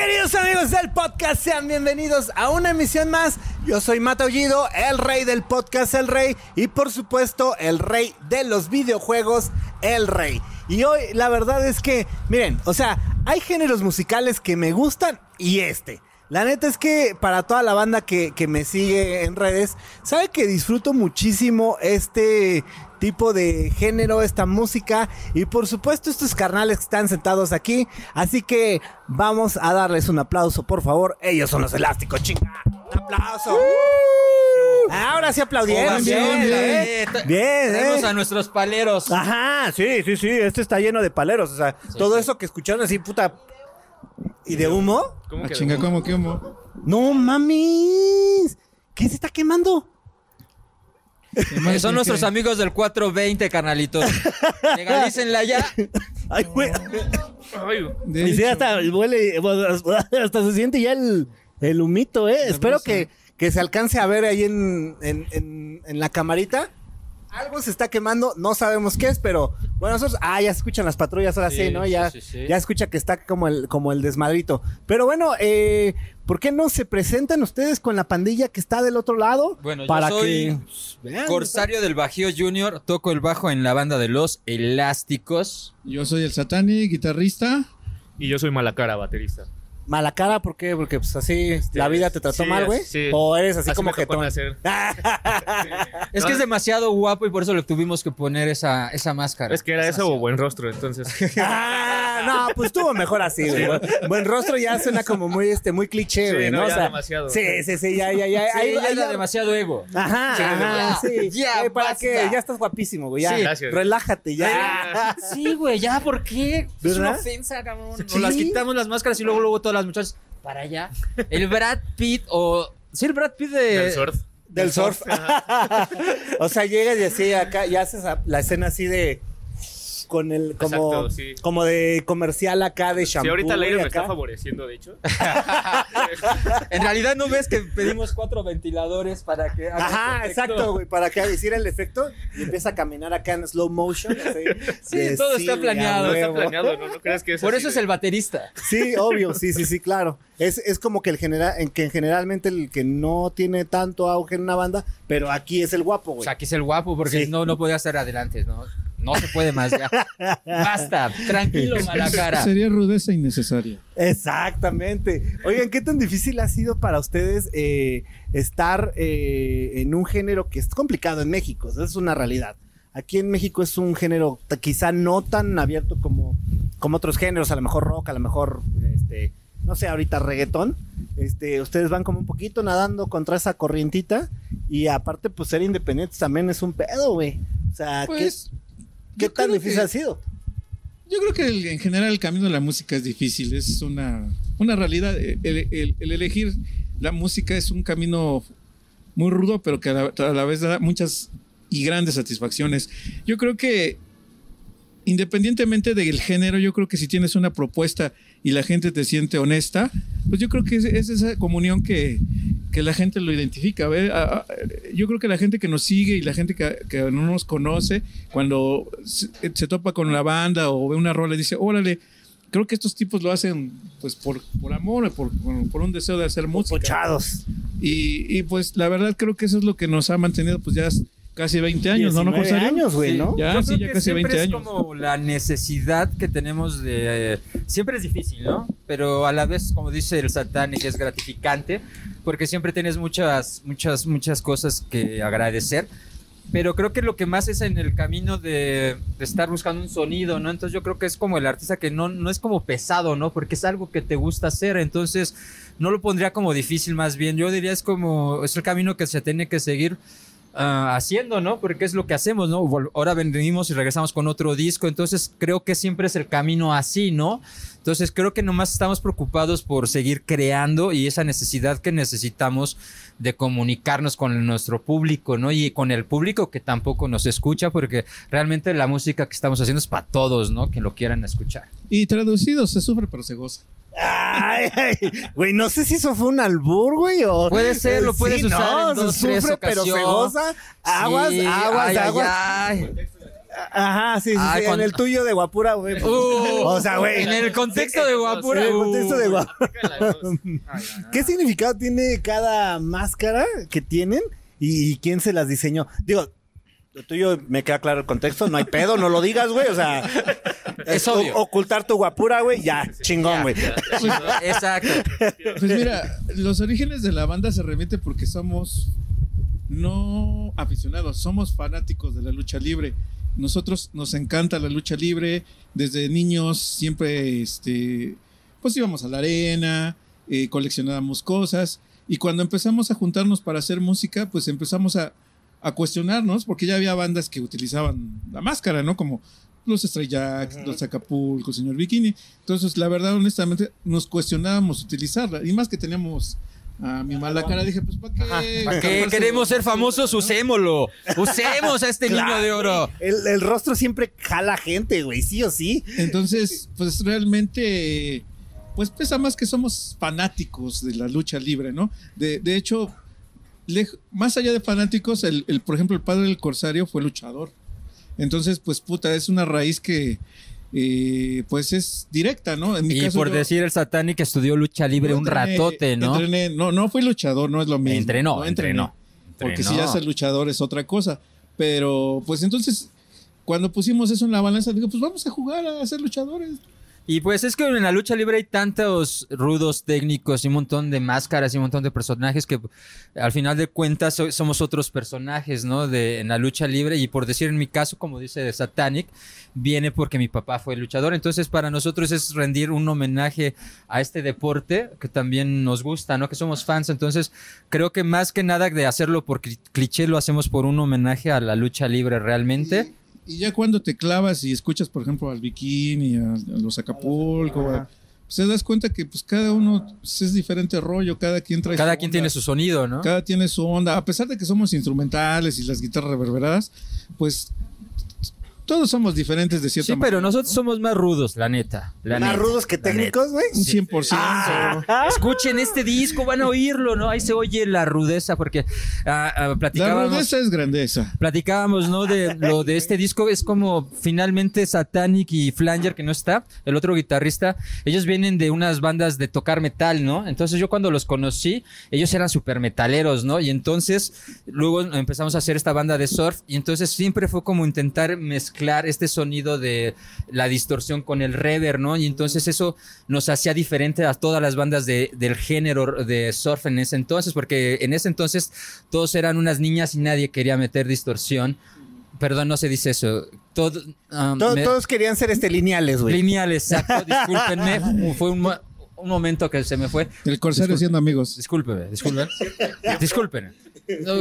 Queridos amigos del podcast, sean bienvenidos a una emisión más. Yo soy Mata Ollido, el rey del podcast El Rey y por supuesto el rey de los videojuegos El Rey. Y hoy la verdad es que, miren, o sea, hay géneros musicales que me gustan y este. La neta es que para toda la banda que, que me sigue en redes, sabe que disfruto muchísimo este tipo de género, esta música y por supuesto estos carnales que están sentados aquí. Así que vamos a darles un aplauso, por favor. Ellos son los elásticos, chinga. Un aplauso. Ahora sí aplaudieron. Bien, Bien, bien. bien. Bien, Tenemos eh. a nuestros paleros. Ajá, sí, sí, sí. Este está lleno de paleros. O sea, todo sí. eso que escucharon así, puta. ¿Y de humo? ¿Cómo Ah, que chinga? ¿cómo que humo? No mames. ¿Qué se está quemando? Son nuestros amigos del 420, carnalitos. Legalícenla ya. Ay, güey. De Y sí, hecho, hasta huele, hasta se siente ya el, el humito, ¿eh? Espero que, que se alcance a ver ahí en, en, en, en la camarita. Algo se está quemando, no sabemos qué es, pero bueno, nosotros, ah, ya se escuchan las patrullas ahora sí, Sí, ¿no? Ya, sí, sí. ya escucha que está como el, como el desmadrito. Pero bueno, eh, ¿por qué no se presentan ustedes con la pandilla que está del otro lado? Bueno, yo para soy que vean, Corsario del Bajío Junior. Toco el bajo en la banda de Los Elásticos. yo soy el Satani, guitarrista. Y yo soy Malacara, baterista. Mala cara, ¿por qué? Porque pues así la vida te trató sí, mal, güey. sí. O eres así, Así como nacer. Es que es demasiado guapo y por eso le tuvimos que poner esa, esa máscara. Es que era eso o buen rostro, entonces. Ah, no, pues estuvo mejor así, güey. Buen, buen rostro ya suena como muy, este, muy cliché, Sí, güey, no, ¿no? ya demasiado. Sí, sí, sí, ya, ya, ya. Sí, Ahí- ya ahí era ya- demasiado ego. Ajá, Sí, ajá, ya, sí. ya, Eh, ¿Para basta. qué? Ya estás guapísimo, güey. Ya, Sí, gracias. relájate, ya. Sí, güey, ya, ¿por qué? Es una ofensa, cabrón. Nos las quitamos las máscaras y luego, luego todas las muchachas para allá. El Brad Pitt o... Sí, el Brad Pitt de... Del surf. Del surf. o sea, llegas y así acá, y haces la escena así de... Con el, como, Exacto, sí. como de comercial acá de shampoo. Sí, ahorita el aire me está favoreciendo, de hecho. En realidad no ves que pedimos cuatro ventiladores para que... haga Ajá, exacto, güey, para que hiciera el efecto y empieza a caminar acá en slow motion. así, Sí, todo está planeado. está planeado, ¿no? ¿No crees que es Por así eso es el baterista. Sí, obvio, sí, sí, sí, claro. Es, es como que el general, en que generalmente el que no tiene tanto auge en una banda, pero aquí es el guapo, O güey. sea, aquí es el guapo porque Sí. no, no podía estar adelante, ¿no? No se puede más ya. Basta, tranquilo, mala cara. Sería rudeza innecesaria. Exactamente. Oigan, ¿qué tan difícil ha sido para ustedes eh, estar eh, en un género que es complicado en México? Esa es una realidad. Aquí en México es un género quizá no tan abierto como, como otros géneros, a lo mejor rock, a lo mejor, este, no sé, ahorita reggaetón. Este, ustedes van como un poquito nadando contra esa corrientita y aparte, pues ser independientes también es un pedo, güey. O sea, ¿qué- Pues, ¿qué, yo tan difícil que- ha sido? Yo creo que el- en general el camino de la música es difícil, es una, una realidad. El, el- el elegir la música es un camino muy rudo, pero que a la, a la vez da muchas y grandes satisfacciones. Yo creo que independientemente del género, yo creo que si tienes una propuesta y la gente te siente honesta, pues yo creo que es, es esa comunión que, que la gente lo identifica. ¿ve? Yo creo que la gente que nos sigue y la gente que, que no nos conoce, cuando se, se topa con la banda o ve una rola dice, órale, creo que estos tipos lo hacen pues por, por amor, por, por un deseo de hacer música. Pochados. Y, y, pues la verdad creo que eso es lo que nos ha mantenido pues ya casi 20 años, ¿no? ¿No, 19 Corsario? años, güey, Sí. ¿no? Ya, Yo sí, creo ya que casi siempre 20 es años. como la necesidad que tenemos de... Siempre es difícil, ¿no? Pero a la vez, como dice el satánico, es gratificante porque siempre tienes muchas, muchas, muchas cosas que agradecer. Pero creo que lo que más es en el camino de, de estar buscando un sonido, ¿no? Entonces yo creo que es como el artista que no, no es como pesado, ¿no? Porque es algo que te gusta hacer. Entonces no lo pondría como difícil más bien. Yo diría es como, es el camino que se tiene que seguir ah, haciendo, ¿no? Porque es lo que hacemos, ¿no? Ahora venimos y regresamos con otro disco, entonces creo que siempre es el camino así, ¿no? Entonces creo que nomás estamos preocupados por seguir creando y esa necesidad que necesitamos de comunicarnos con nuestro público, ¿no? Y con el público que tampoco nos escucha, porque realmente la música que estamos haciendo es para todos, ¿no? Que lo quieran escuchar. Y traducido, se sufre pero se goza. Ay, ay, güey, no sé si eso fue un albur, güey, o... Puede ser, lo Sí, puedes usar no, en dos, se tres sufre, pero se goza. Aguas, Sí, aguas, ay, aguas. Ajá, sí, sí, sí, en el tuyo de Guapura, güey. Uh, o sea, güey. En el contexto de Guapura. En el contexto de uh, Guapura. ¿Qué significado tiene cada máscara que tienen y, y quién se las diseñó? Digo, lo tuyo me queda claro el contexto, no hay pedo, no lo digas, güey. O sea, Es o- obvio. ocultar tu guapura, güey, ya, chingón, güey. Exacto. Pues mira, los orígenes de la banda se remite porque somos no aficionados, somos fanáticos de la lucha libre. Nosotros nos encanta la lucha libre. Desde niños siempre, este, pues íbamos a la arena, eh, coleccionábamos cosas. Y cuando empezamos a juntarnos para hacer música, pues empezamos a, a cuestionarnos, porque ya había bandas que utilizaban la máscara, ¿no? Como los Stray Jacks, los Acapulco, señor Bikini. Entonces, la verdad, honestamente, nos cuestionábamos utilizarla. Y más que teníamos a mi mala cara, dije, pues, ¿para qué? ¿Para qué queremos ser famosos? ¿no? Usémoslo. Usemos a este niño de oro. El, el rostro siempre jala gente, güey, sí o sí. Entonces, pues realmente, pues pesa más que somos fanáticos de la lucha libre, ¿no? De, de hecho, más allá de fanáticos, el, el, por ejemplo, el padre del corsario fue luchador. Entonces, pues puta, es una raíz que, eh, pues es directa, ¿no? En mi Y caso, por yo- decir el satánico estudió lucha libre un ratote, ¿no? entrené- no, no fui luchador, no es lo mismo. Entrenó, No entrenó. Porque si ya ser luchador es otra cosa. Pero, pues entonces, cuando pusimos eso en la balanza, digo, pues vamos a jugar a ser luchadores. Y pues es que en la lucha libre hay tantos rudos técnicos y un montón de máscaras y un montón de personajes que al final de cuentas so- somos otros personajes, ¿no? De, en la lucha libre y por decir en mi caso, como dice Satanic, viene porque mi papá fue luchador. Entonces para nosotros es rendir un homenaje a este deporte que también nos gusta, ¿no? Que somos fans. Entonces creo que más que nada de hacerlo por cli- cliché lo hacemos por un homenaje a la lucha libre realmente. Y ya cuando te clavas y escuchas, por ejemplo, al Bikini, a, a los Acapulco, a- pues te das cuenta que pues cada uno pues, es diferente rollo, cada quien trae Cada su quien onda, tiene su sonido, ¿no? Cada tiene su onda. A pesar de que somos instrumentales y las guitarras reverberadas, pues todos somos diferentes de cierta Sí, pero nosotros somos más rudos, la neta. La Más neta, rudos que la técnicos, güey. Un 100%. neta. Escuchen este disco, van a oírlo, ¿no? Ahí se oye la rudeza, porque ah, ah, La platicábamos, rudeza es grandeza. platicábamos, ¿no? De lo de este disco es como finalmente Satanic y Flanger, que no está, el otro guitarrista, ellos vienen de unas bandas de tocar metal, ¿no? Entonces yo cuando los conocí, ellos eran super metaleros, ¿no? Y entonces luego empezamos a hacer esta banda de surf y entonces siempre fue como intentar mezclar este sonido de la distorsión con el reverb, ¿no? Y entonces eso nos hacía diferente a todas las bandas de- del género de surf en ese entonces, porque en ese entonces todos eran unas niñas y nadie quería meter distorsión. Perdón, no se dice eso. Todo, um, me- Todos querían ser este lineales, güey. lineal, exacto. Discúlpenme. Fue un, un momento que se me fue. El corsario siendo amigos. Discúlpeme, disculpen. Disculpen.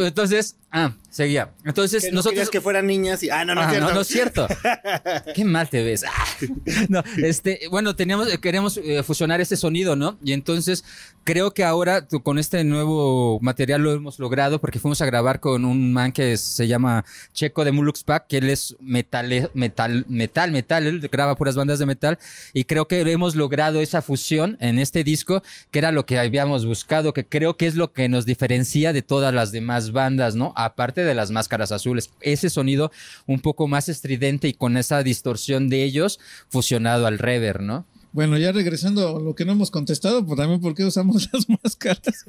Entonces, ah, seguía. Entonces, Que no nosotros. que fueran niñas y... Ah, no, no, Ah, no, no es cierto. Qué mal te ves. Ah. No, este, bueno, teníamos, queremos eh, fusionar este sonido, ¿no? Y entonces creo que ahora con este nuevo material lo hemos logrado porque fuimos a grabar con un man que se llama Checo de Mulux Pack, que él es metal, metal, metal, metal, él graba puras bandas de metal y creo que hemos logrado esa fusión en este disco que era lo que habíamos buscado, que creo que es lo que nos diferencia de todas las demás bandas, ¿no? Aparte de las máscaras azules, ese sonido un poco más estridente y con esa distorsión de ellos fusionado al reverb, ¿no? Bueno, ya regresando a lo que no hemos contestado, pues también por qué usamos las máscaras.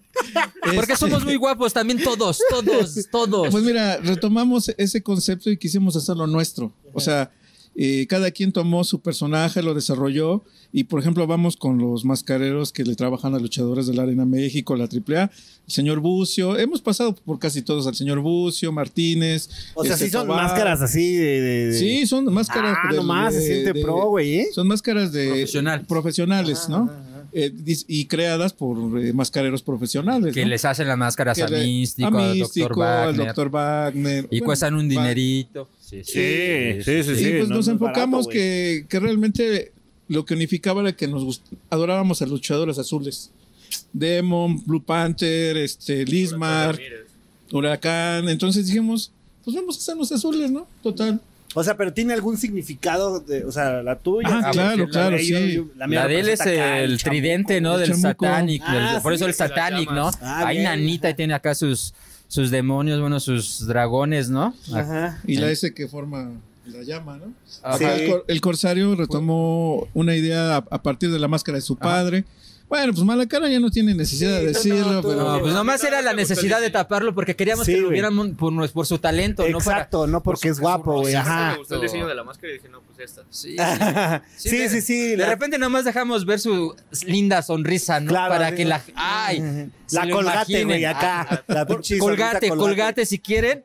Porque Este, somos muy guapos también todos, todos, todos. Pues mira, retomamos ese concepto y quisimos hacerlo nuestro. O sea, eh, cada quien tomó su personaje, lo desarrolló y, por ejemplo, vamos con los mascareros que le trabajan a luchadores de la Arena México, la AAA, el señor Bucio. Hemos pasado por casi todos al señor Bucio, Martínez. O sea, este, sí son Tobar. máscaras así de... de- de- Sí, son máscaras. Ah, de- nomás, se de- siente de- pro, güey, ¿eh? Son máscaras de Profesional. profesionales, ¿no? Eh, y creadas por eh, mascareros profesionales. que ¿no? les hacen las máscaras a le- Místico, a al Místico, al Wagner. Dr. Wagner. Y Bueno, cuestan un va- dinerito. Sí, Sí, sí, sí, y sí. pues no nos es enfocamos barato, que, que realmente lo que unificaba era que nos gust- adorábamos a luchadores azules. Demon, Blue Panther, este, Lismar, Huracán. Entonces dijimos, pues vamos a hacernos azules, ¿no? Total. O sea, pero tiene algún significado, de, o sea, la tuya. Ah, claro, la claro, de sí. yo- La, de él es representa acá el chamuco, tridente, ¿no? el Del chamuco. Satanic. Ah, por sí, eso el Satanic, ¿no? Ah, Hay bien. nanita y tiene acá sus, sus demonios, bueno, sus dragones, ¿no? Ajá. Y la. S que forma la llama, ¿no? Ajá. Sí. El, cor- el corsario retomó una idea a, a partir de la máscara de su padre. Bueno, pues Malacara ya no tiene necesidad Sí, de decirlo, no, tú- pero... No, pues nomás era la necesidad de taparlo porque queríamos Sí, que lo mon- por, por su talento, no para... Exacto, no porque por es guapo, güey. sí, Ajá. Me gustó el diseño de la máscara y dije, no, pues esta. Sí, Sí, de- sí, sí. De la- repente nomás dejamos ver su linda sonrisa, ¿no? Claro, para sí, que la... ¡Ay! La colgate, güey, acá. La pinche Colgate, colgate si quieren.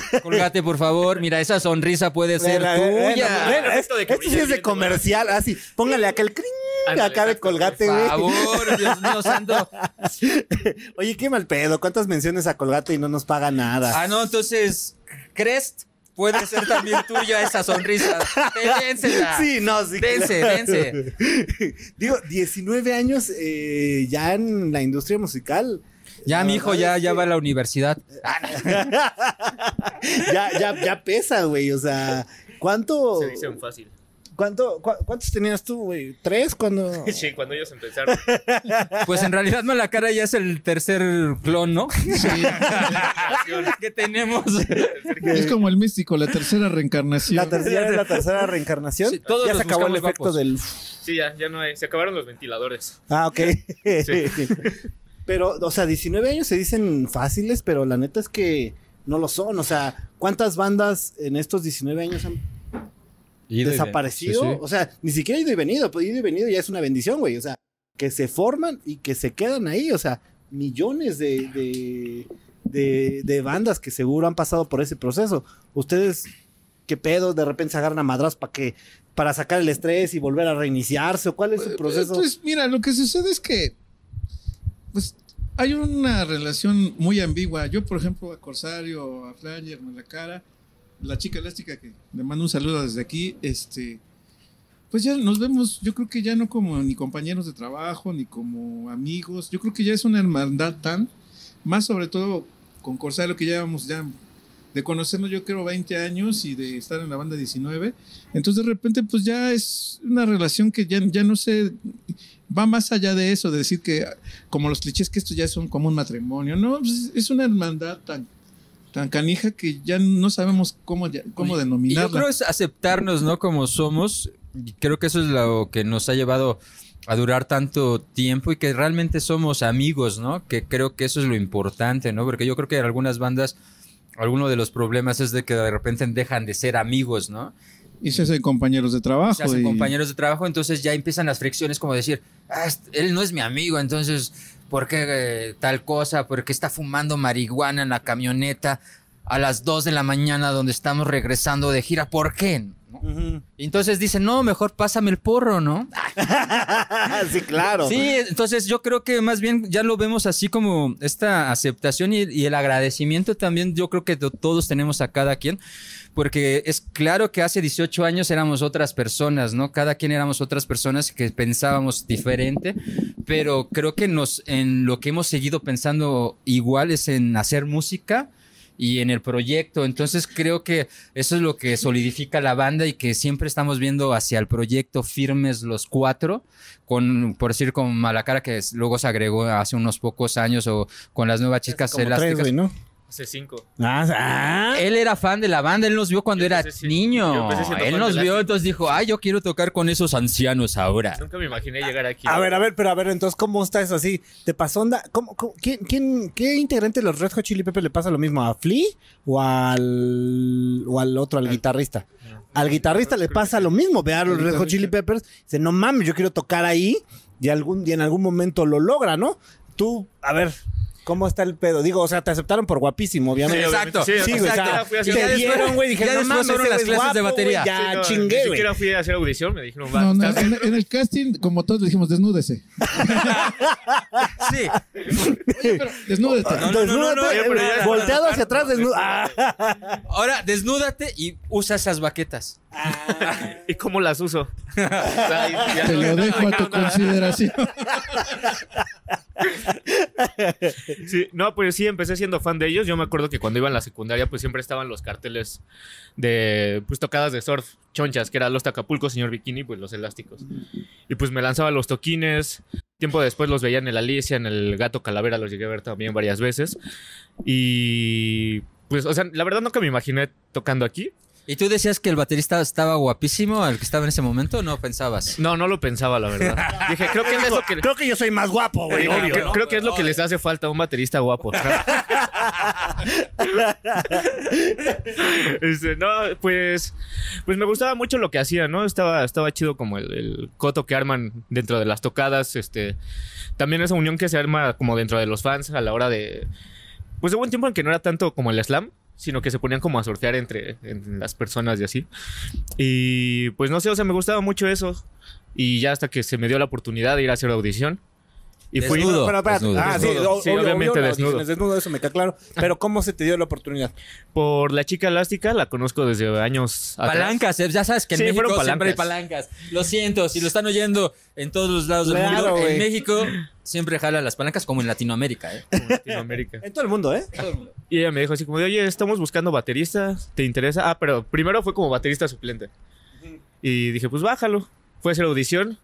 Colgate, por favor. Mira, esa sonrisa puede ser tuya. ven, es- Esto de que Esto sí es de comercial, así. Póngale acá el cring, Ándale, acá de colgate, Por güey. favor, Dios mío santo. Oye, qué mal pedo. ¿Cuántas menciones a colgate y no nos paga nada? Ah, no, entonces, Crest puede ser también tuya esa sonrisa. Dénsela. Sí, no, sí. Dense, claro. dense. Digo, 19 años eh, ya en la industria musical. Ya, mi hijo ya, ya va a la universidad. ya, ya, ya pesa, güey. O sea, ¿cuánto? Se dicen fácil. ¿Cuánto, cua- ¿Cuántos tenías tú, güey? ¿Tres cuando...? Sí, cuando ellos empezaron. Pues en realidad Malacara ya es el tercer clon, ¿no? que tenemos. Es como el místico, la tercera reencarnación. ¿La tercera la tercera reencarnación? Sí, todos ya se acabó el efecto guapos. del... Sí, ya, ya no hay. Se acabaron los ventiladores. Ah, ok. Pero, o sea, 19 años se dicen fáciles, pero la neta es que no lo son. O sea, ¿cuántas bandas en estos 19 años han desaparecido? Sí, sí. O sea, ni siquiera ido y venido. Pues ido y venido ya es una bendición, güey. O sea, que se forman y que se quedan ahí. O sea, millones de, de, de, de bandas que seguro han pasado por ese proceso. Ustedes, ¿qué pedo? De repente se agarran a madras para que para sacar el estrés y volver a reiniciarse. ¿O cuál es su proceso? Pues mira, lo que sucede es que pues hay una relación muy ambigua. Yo, por ejemplo, a Corsario, a Flanger, a la cara, la chica elástica que le mando un saludo desde aquí, este pues ya nos vemos, yo creo que ya no como ni compañeros de trabajo, ni como amigos, yo creo que ya es una hermandad tan, más sobre todo con Corsario que llevamos ya de conocernos yo creo 20 años y de estar en la banda 19, entonces de repente pues ya es una relación que ya, ya no sé, va más allá de eso, de decir que como los clichés que estos ya son como un matrimonio, no, Pues, es una hermandad tan, tan canija que ya no sabemos cómo, ya- cómo Y yo denominarla. creo es aceptarnos, ¿no? Como somos. Y creo que eso es lo que nos ha llevado a durar tanto tiempo y que realmente somos amigos, ¿no? Que creo que eso es lo importante, ¿no? Porque yo creo que en algunas bandas, alguno de los problemas es de que de repente dejan de ser amigos, ¿no? Y se hacen compañeros de trabajo. se hacen y- compañeros de trabajo, entonces ya empiezan las fricciones como decir, "Ah, él no es mi amigo, entonces, ¿por qué eh, tal cosa? ¿Por qué está fumando marihuana en la camioneta a las 2 de la mañana donde estamos regresando de gira? ¿Por qué? ¿No? Ujú. Y entonces dicen, no, mejor pásame el porro, ¿no? sí, claro. Sí, entonces yo creo que más bien ya lo vemos así como esta aceptación y, y el agradecimiento también, yo creo que to- todos tenemos a cada quien, porque es claro que hace 18 años éramos otras personas, ¿no? Cada quien éramos otras personas que pensábamos diferente, pero creo que nos, en lo que hemos seguido pensando igual es en hacer música y en el proyecto. Entonces creo que eso es lo que solidifica la banda y que siempre estamos viendo hacia el proyecto firmes los cuatro, con, por decir, con Malacara, que luego se agregó hace unos pocos años, o con las nuevas chicas tres, elásticas. Hace cinco. Ah, ah. Él era fan de la banda, él nos vio cuando Yo era niño. Él nos vio, entonces dijo, ay, yo quiero tocar con esos ancianos ahora. Nunca me imaginé llegar aquí. A ver, a ver, pero a ver, entonces, ¿cómo está eso así? ¿Te pasó onda? ¿Cómo, cómo- quién, quién- qué integrante de los Red Hot Chili Peppers le pasa lo mismo? ¿A Flea o al, o al otro, al guitarrista? Al guitarrista le pasa lo mismo. Ve a los Red Hot Chili Peppers, dice, no mames, yo quiero tocar ahí y, algún, y en algún momento lo logra, ¿no? Tú, a ver, ¿cómo está el pedo? Digo, o sea, te aceptaron por guapísimo, obviamente. Sí, Exacto. Sí, sí, güey, o exacto. sea, te dieron, güey, dije, ya no mames, fueron ese las clases de guapo, batería. güey, ya Sí, no, chingué, Ni güey. siquiera fui a hacer audición. Me dijeron, va, No, no, en, en el casting, como todos le dijimos, desnúdese. Sí. No, no, no, no, no, Desnúdate, oye, pero ya- volteado hacia atrás, desnudo. Ah. Ahora, desnúdate y usa esas baquetas. ¿Y cómo las uso? O sea, ya Te no- lo dejo a tu consideración. Sí, no, pues sí, empecé siendo fan de ellos. Yo me acuerdo que cuando iba en la secundaria, pues siempre estaban los carteles de pues tocadas de surf chonchas, que eran los Tacapulco, señor Bikini, pues los elásticos. Y pues me lanzaba los toquines. Tiempo después los veía en el Alicia, en el Gato Calavera, los llegué a ver también varias veces. Y pues, o sea, la verdad nunca me imaginé tocando aquí. ¿Y tú decías que el baterista estaba guapísimo, el que estaba en ese momento? ¿No pensabas? No, no lo pensaba, la verdad. Dije, creo que es lo que... Creo que yo soy más guapo, güey. Obvio, creo, ¿no? creo que es lo que les hace falta a un baterista guapo. Este, no, pues, pues me gustaba mucho lo que hacía, ¿no? Estaba, estaba chido como el, el coto que arman dentro de las tocadas, este, también esa unión que se arma como dentro de los fans a la hora de, pues hubo un tiempo en que no era tanto como el slam, sino que se ponían como a sortear entre, en las personas y así. Y pues no sé, o sea, me gustaba mucho eso. Y ya hasta que se me dio la oportunidad de ir a hacer audición. Y fui, Desnudo. Pero, espérate. Desnudo. Ah, sí, Desnudo. o- Sí, obvio, obviamente obvio, desnudo. eso me queda claro. Pero ¿cómo se te dio la oportunidad? por la chica elástica, la conozco desde años atrás. Palancas, eh, ya sabes que en Sí, México fueron siempre hay palancas. Lo siento, si lo están oyendo en todos los lados del Claro, mundo, en México siempre jala las palancas como en Latinoamérica, ¿eh? en Latinoamérica. En todo el mundo, ¿eh? Y ella me dijo así como de, oye, estamos buscando baterista, ¿te interesa? Ah, pero primero fue como baterista suplente. Y dije, pues bájalo. Fue a hacer audición.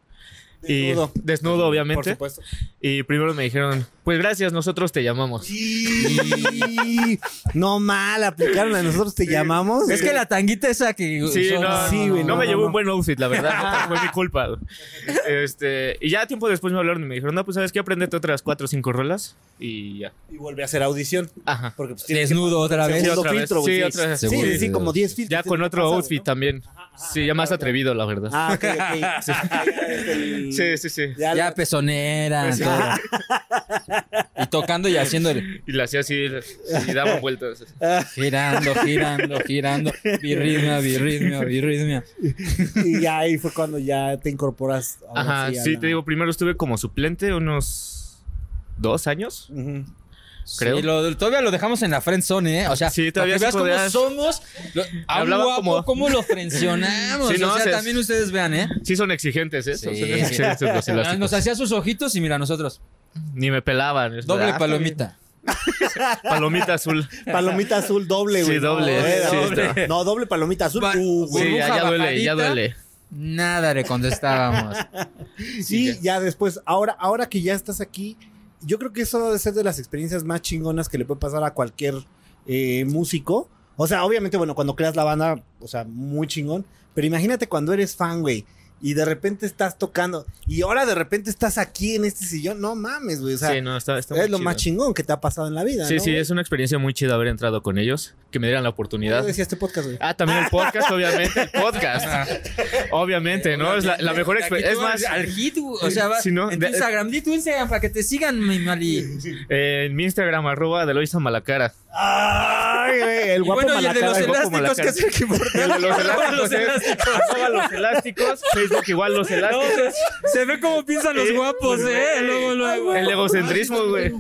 Desnudo. Y desnudo, Por obviamente. supuesto. Y primero me dijeron, pues gracias, nosotros te llamamos. Sí. no mal, aplicaron a nosotros te llamamos. Es que la tanguita esa que Sí, usó, no, sí, no, no, me no, llevó no. un buen outfit, la verdad. fue mi culpa. Este, y ya tiempo después me hablaron y me dijeron, no, pues sabes qué, aprendete otras cuatro o cinco rolas. Y ya. Y volví a hacer audición. Ajá. Porque pues, Desnudo otra que- vez. otra filtro, güey, Sí, otra vez. Sí, sí, como 10 filtros. Ya con otro que pasar, outfit ¿no? también. Sí, ya más atrevido, la verdad. Ah, ok, ok. Sí. Sí, sí, sí. Ya, Ya pezonera, Pues. Y tocando y haciendo el- Y la hacía así y daba vueltas. girando, girando, girando, birritmia, birritmia, birritmia. y ya ahí fue cuando ya te incorporas. Ajá, a sí, la- te digo, primero estuve como suplente unos dos años. Ujú. Creo. Sí, lo- todavía lo dejamos en la friend zone, ¿eh? O sea, Sí, todavía para que sí veas cómo somos, lo, a un Hablaban guapo, como- cómo lo frencionamos. Sí, no, o sea, se- también ustedes vean, ¿eh? Sí son exigentes, ¿eh? Son Sí. exigentes los. Nos hacía sus ojitos y mira, nosotros, Ni me pelaban. Doble verdad. palomita. Palomita azul. Palomita azul doble, güey. Sí, doble, No, era sí, doble. No, doble palomita azul. Uh. Sí, ya, duele, ya duele. Nada le contestábamos. Sí, ya después, ahora, ahora que ya estás aquí, yo creo que eso debe ser de las experiencias más chingonas que le puede pasar a cualquier eh, músico. O sea, obviamente, bueno, cuando creas la banda, o sea, muy chingón. Pero imagínate cuando eres fan, güey. Y de repente estás tocando. Y ahora de repente estás aquí en este sillón. No mames, güey. O sea, sí, no, está, está es lo chido. más chingón que te ha pasado en la vida. Sí, ¿no, sí, güey? es una experiencia muy chida haber entrado con ellos. Que me dieran la oportunidad. decía este podcast, güey. Ah, también el podcast, obviamente. El podcast. Obviamente, ¿no? Es la, la mejor experiencia. Es más, Al hit, o sea, va, Si no, en de- tu Instagram, di tu Instagram para que te sigan, mi Mali. eh, en mi Instagram, arroba Deloisa Malacara. Ay, güey, el guapo bueno, y el de los Malacara. elásticos, que es el que importa. El de los elásticos Los elásticos. arroba los elásticos. Facebook igual los No, elásticos. se, se ve cómo piensan los guapos, ¿eh? güey. Luego, luego. El egocentrismo, güey.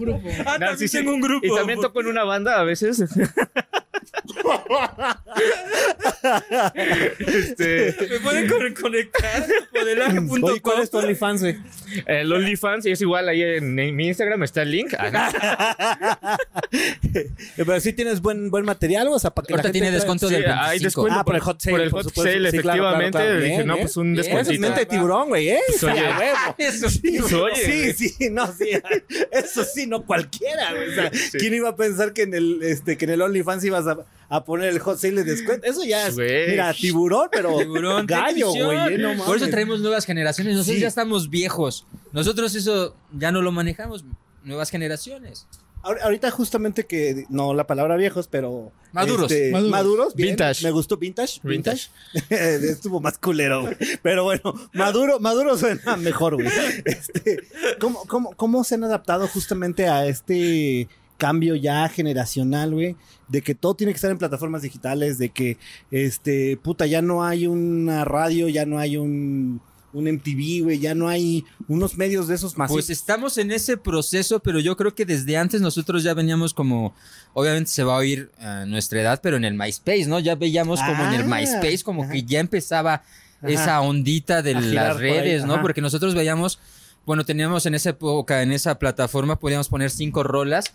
Ah, también tengo un grupo. Y también toco en una banda a veces. este, Me pueden con- conectar modelaje.com. ¿cuál es tu OnlyFans, güey? el OnlyFans es igual ahí en, en mi Instagram está el link. Ah, Pero sí tienes buen, buen material, o sea, para que la Ahorita gente tiene descuento Sí, del hay 25. descuento Ah, por el hot sale, Por el por hot supuesto. sale, Sí, efectivamente. claro, claro. Dije, Bien, no, pues un Eso es mente de tiburón, güey, ¿eh? Sí, Oye. huevo. Eso sí. Oye. Sí, sí, no, sí. Eso sí, no cualquiera, güey. O sea, ¿quién iba a pensar que en el, este, que en el OnlyFans ibas a, a poner el hot sale de descuento? Eso ya es, mira, tiburón, pero Tiburón, gallo, güey, ¿eh? no. Por eso traemos nuevas generaciones. Nosotros Sí. ya estamos viejos. Nosotros eso ya no lo manejamos. Nuevas generaciones. Ahor- Ahorita justamente que, no la palabra viejos, pero... Maduros. este, Maduros. maduros. bien, Vintage. Me gustó vintage. Vintage. Estuvo más culero, güey. Pero bueno, maduro, maduro suena mejor, güey. Este, ¿cómo, cómo, ¿Cómo se han adaptado justamente a este cambio ya generacional, güey? De que todo tiene que estar en plataformas digitales, de que, este, puta, ya no hay una radio, ya no hay un, un MTV, güey, ya no hay unos medios de esos masivos. Pues estamos en ese proceso, pero yo creo que desde antes nosotros ya veníamos como, obviamente se va a oír a nuestra edad, pero en el MySpace, ¿no? Ya veíamos como en el Ah, MySpace, como ajá. que ya empezaba Ajá. esa ondita de las por redes, ¿no? Porque nosotros veíamos, bueno, teníamos en esa época, en esa plataforma, podíamos poner cinco rolas,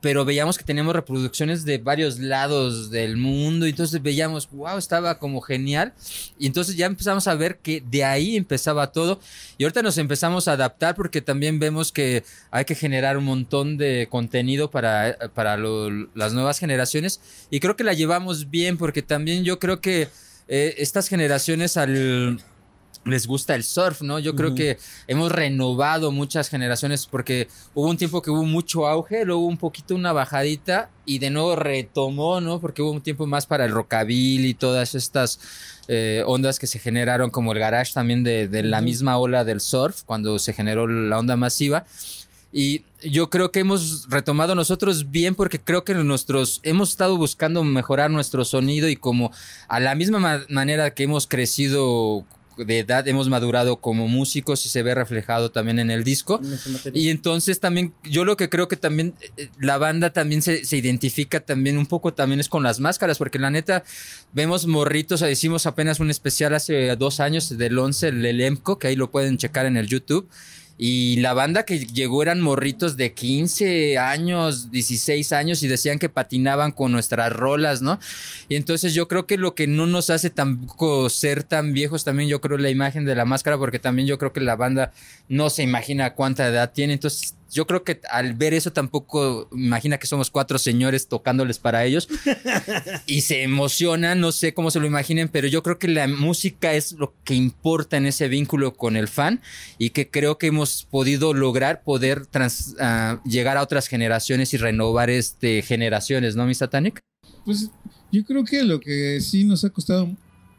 pero veíamos que teníamos reproducciones de varios lados del mundo y entonces veíamos, wow, estaba como genial y entonces ya empezamos a ver que de ahí empezaba todo. Y ahorita nos empezamos a adaptar porque también vemos que hay que generar un montón de contenido para, para lo- las nuevas generaciones. Y creo que la llevamos bien porque también yo creo que eh, estas generaciones al les gusta el surf, ¿no? Yo creo que hemos renovado muchas generaciones porque hubo un tiempo que hubo mucho auge, luego hubo un poquito una bajadita y de nuevo retomó, ¿no? Porque hubo un tiempo más para el rockabilly y todas estas eh, ondas que se generaron como el garage también de, de la misma ola del surf cuando se generó la onda masiva. Y yo creo que hemos retomado nosotros bien porque creo que nuestros hemos estado buscando mejorar nuestro sonido y como a la misma ma- manera que hemos crecido de edad, hemos madurado como músicos y se ve reflejado también en el disco. Y entonces también, yo lo que creo que también eh, la banda también se, se identifica también un poco también es con las máscaras, porque la neta vemos morritos, hicimos apenas un especial hace dos años del 11, el, el EMCO, que ahí lo pueden checar en el YouTube. Y la banda que llegó eran morritos de 15 años, 16 años y decían que patinaban con nuestras rolas, ¿no? Y entonces yo creo que lo que no nos hace tampoco ser tan viejos, también yo creo la imagen de la máscara, porque también yo creo que la banda no se imagina cuánta edad tiene. Entonces yo creo que al ver eso tampoco imagina que somos cuatro señores tocándoles para ellos y se emocionan, no sé cómo se lo imaginen, pero yo creo que la música es lo que importa en ese vínculo con el fan y que creo que hemos podido lograr poder trans- ah, llegar a otras generaciones y renovar este generaciones, ¿no, mi Satanic? Pues yo creo que lo que sí nos ha costado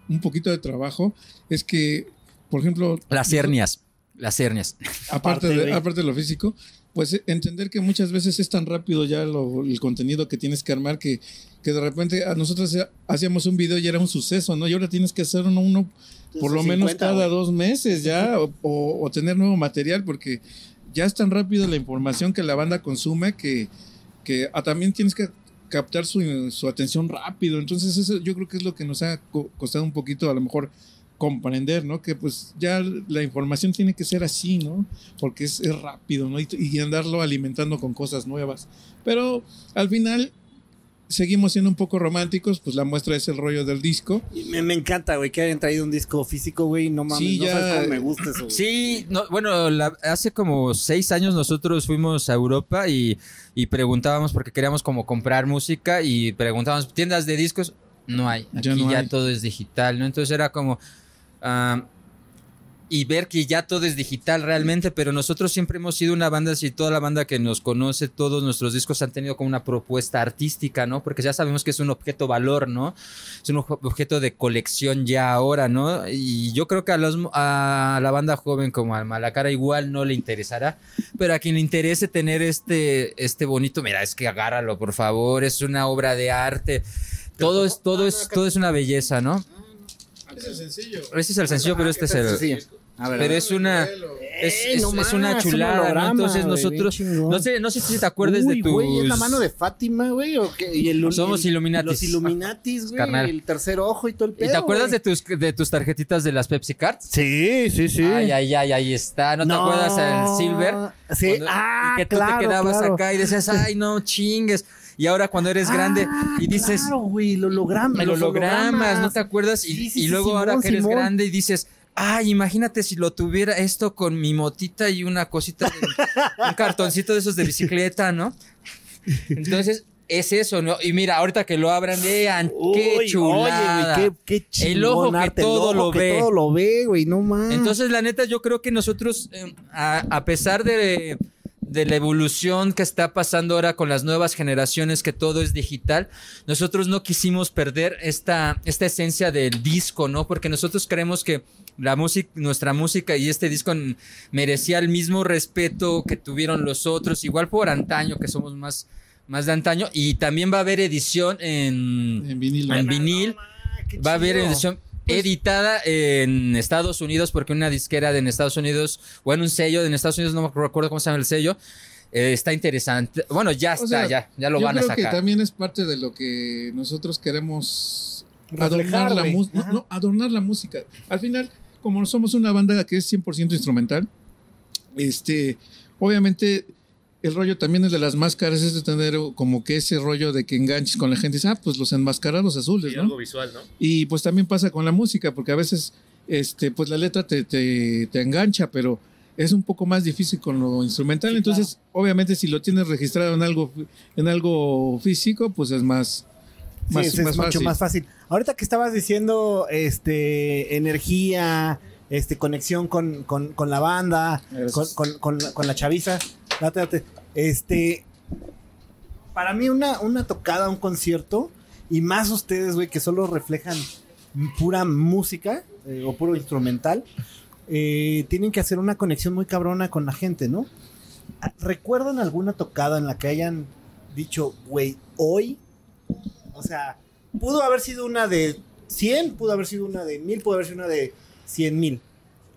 un poquito de trabajo es que, por ejemplo, Las hernias, las hernias. aparte, Aparte, de, aparte de lo físico, pues eh, entender que muchas veces es tan rápido ya lo- el contenido que tienes que armar que, que de repente a nosotros eh, hacíamos un video y era un suceso, ¿no? Y ahora tienes que hacer uno, uno por lo menos 50, cada dos meses ya o, o- o tener nuevo material porque ya es tan rápido la información que la banda consume que, que ah, también tienes que captar su, su atención rápido. Entonces eso yo creo que es lo que nos ha co- costado un poquito a lo mejor comprender, ¿no? Que pues ya la información tiene que ser así, ¿no? Porque es, es rápido, ¿no? Y, y andarlo alimentando con cosas nuevas. Pero al final seguimos siendo un poco románticos, pues la muestra es el rollo del disco. Y Me, me encanta, güey, que hayan traído un disco físico, güey. No mames, Sí, no ya- sabes cómo me gusta eso. güey. Sí, no, bueno, la- hace como seis años nosotros fuimos a Europa y, y preguntábamos porque queríamos como comprar música y preguntábamos, ¿tiendas de discos? No hay, aquí Ya ya, no hay. todo es digital, ¿no? Entonces era como... ah, y ver que ya todo es digital realmente, pero nosotros siempre hemos sido una banda, si toda la banda que nos conoce, todos nuestros discos han tenido como una propuesta artística, ¿no? Porque ya sabemos que es un objeto valor, ¿no? Es un objeto de colección ya ahora, ¿no? Y yo creo que a, los, a la banda joven como a Malacara igual no le interesará, pero a quien le interese tener este, este bonito, mira, es que agárralo, por favor, es una obra de arte. Todo es, todo es, todo es una belleza, ¿no? Es el sencillo. Ese es el sencillo, pero este es el... Sí. A ver, Pero es una... Es, Ey, es- no es una un chulada, ¿no? Entonces nosotros... No sé, no sé si te acuerdas Uy, de güey, es la mano de Fátima, güey. ¿o qué? Y el, Somos el- Illuminatis. Los Illuminatis, güey. Carnal. El tercer ojo y todo el pedo. ¿Y te acuerdas güey. de tus, de tus tarjetitas de las Pepsi Cards? Sí, sí, sí. Ay, ay, ay, ahí está. ¿No, te acuerdas el Silver? Sí, Cuando- ah, y que tú claro, te quedabas claro. acá y decías, ay, no chingues. Y ahora cuando eres grande Ah, y dices, Claro, güey, el holograma. el los holograma, ¿no te acuerdas? Y, Sí, sí, y sí, luego Simón, ahora que eres Simón. grande y dices, ay, imagínate si lo tuviera esto con mi motita y una cosita, de- un cartoncito de esos de bicicleta, ¿no? Entonces, es eso, ¿no? Y mira, ahorita que lo abran, vean, qué chulada. Oye, qué, qué chingón El ojo que arte, el todo ojo lo que ve. todo lo ve, güey, no mames. Entonces, la neta, yo creo que nosotros, eh, a, a pesar de, de la evolución que está pasando ahora con las nuevas generaciones, que todo es digital, nosotros no quisimos perder esta, esta esencia del disco, ¿no? Porque nosotros creemos que la música, nuestra música y este disco merecía el mismo respeto que tuvieron los otros, igual por antaño, que somos más, más de antaño, y también va a haber edición en, En vinilo. en vinil. Qué Va a haber edición Pues editada en Estados Unidos porque una disquera de en Estados Unidos o en un sello de en Estados Unidos, no me recuerdo cómo se llama el sello, eh, está interesante. Bueno, ya está, sea, ya, ya lo Yo van a creo que sacar. también es parte de lo que nosotros queremos adornar la, no, no, adornar la música. Al final, como somos una banda que es 100% instrumental, este, obviamente el rollo también es de las máscaras, es de tener como que ese rollo de que enganches con la gente. Dice, ah, pues los enmascarados azules, Y ¿no? algo visual, ¿no? Y pues también pasa con la música, porque a veces, este, pues la letra te, te, te engancha, pero es un poco más difícil con lo instrumental. Sí, Entonces, obviamente, si lo tienes registrado en algo, en algo físico, pues es más, Sí, más, es, más mucho fácil. más fácil. Ahorita que estabas diciendo este energía, este conexión con, con- con la banda, con, con la chaviza. Date, date. Este. Para mí, una, una tocada, un concierto, y más ustedes, güey, que solo reflejan pura música eh, o puro instrumental, eh, tienen que hacer una conexión muy cabrona con la gente, ¿no? ¿Recuerdan alguna tocada en la que hayan dicho, güey, hoy o sea, pudo haber sido una de 100, pudo haber sido una de 1000, pudo haber sido una de 100 mil.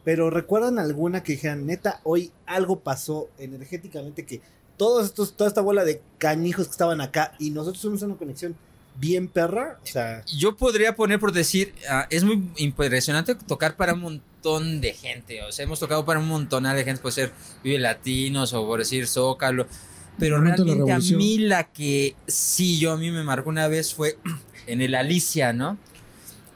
Pero recuerdan alguna que dijeran, neta, hoy algo pasó energéticamente que todos estos, toda esta bola de cañijos que estaban acá y nosotros tuvimos una conexión bien perra. O sea, Yo podría poner por decir, ah, es muy impresionante tocar para un montón de gente. O sea, hemos tocado para un montón de gente, puede ser Vive Latinos o por decir Zócalo. Pero realmente a mí la que sí, yo a mí me marcó una vez fue en el Alicia, ¿no?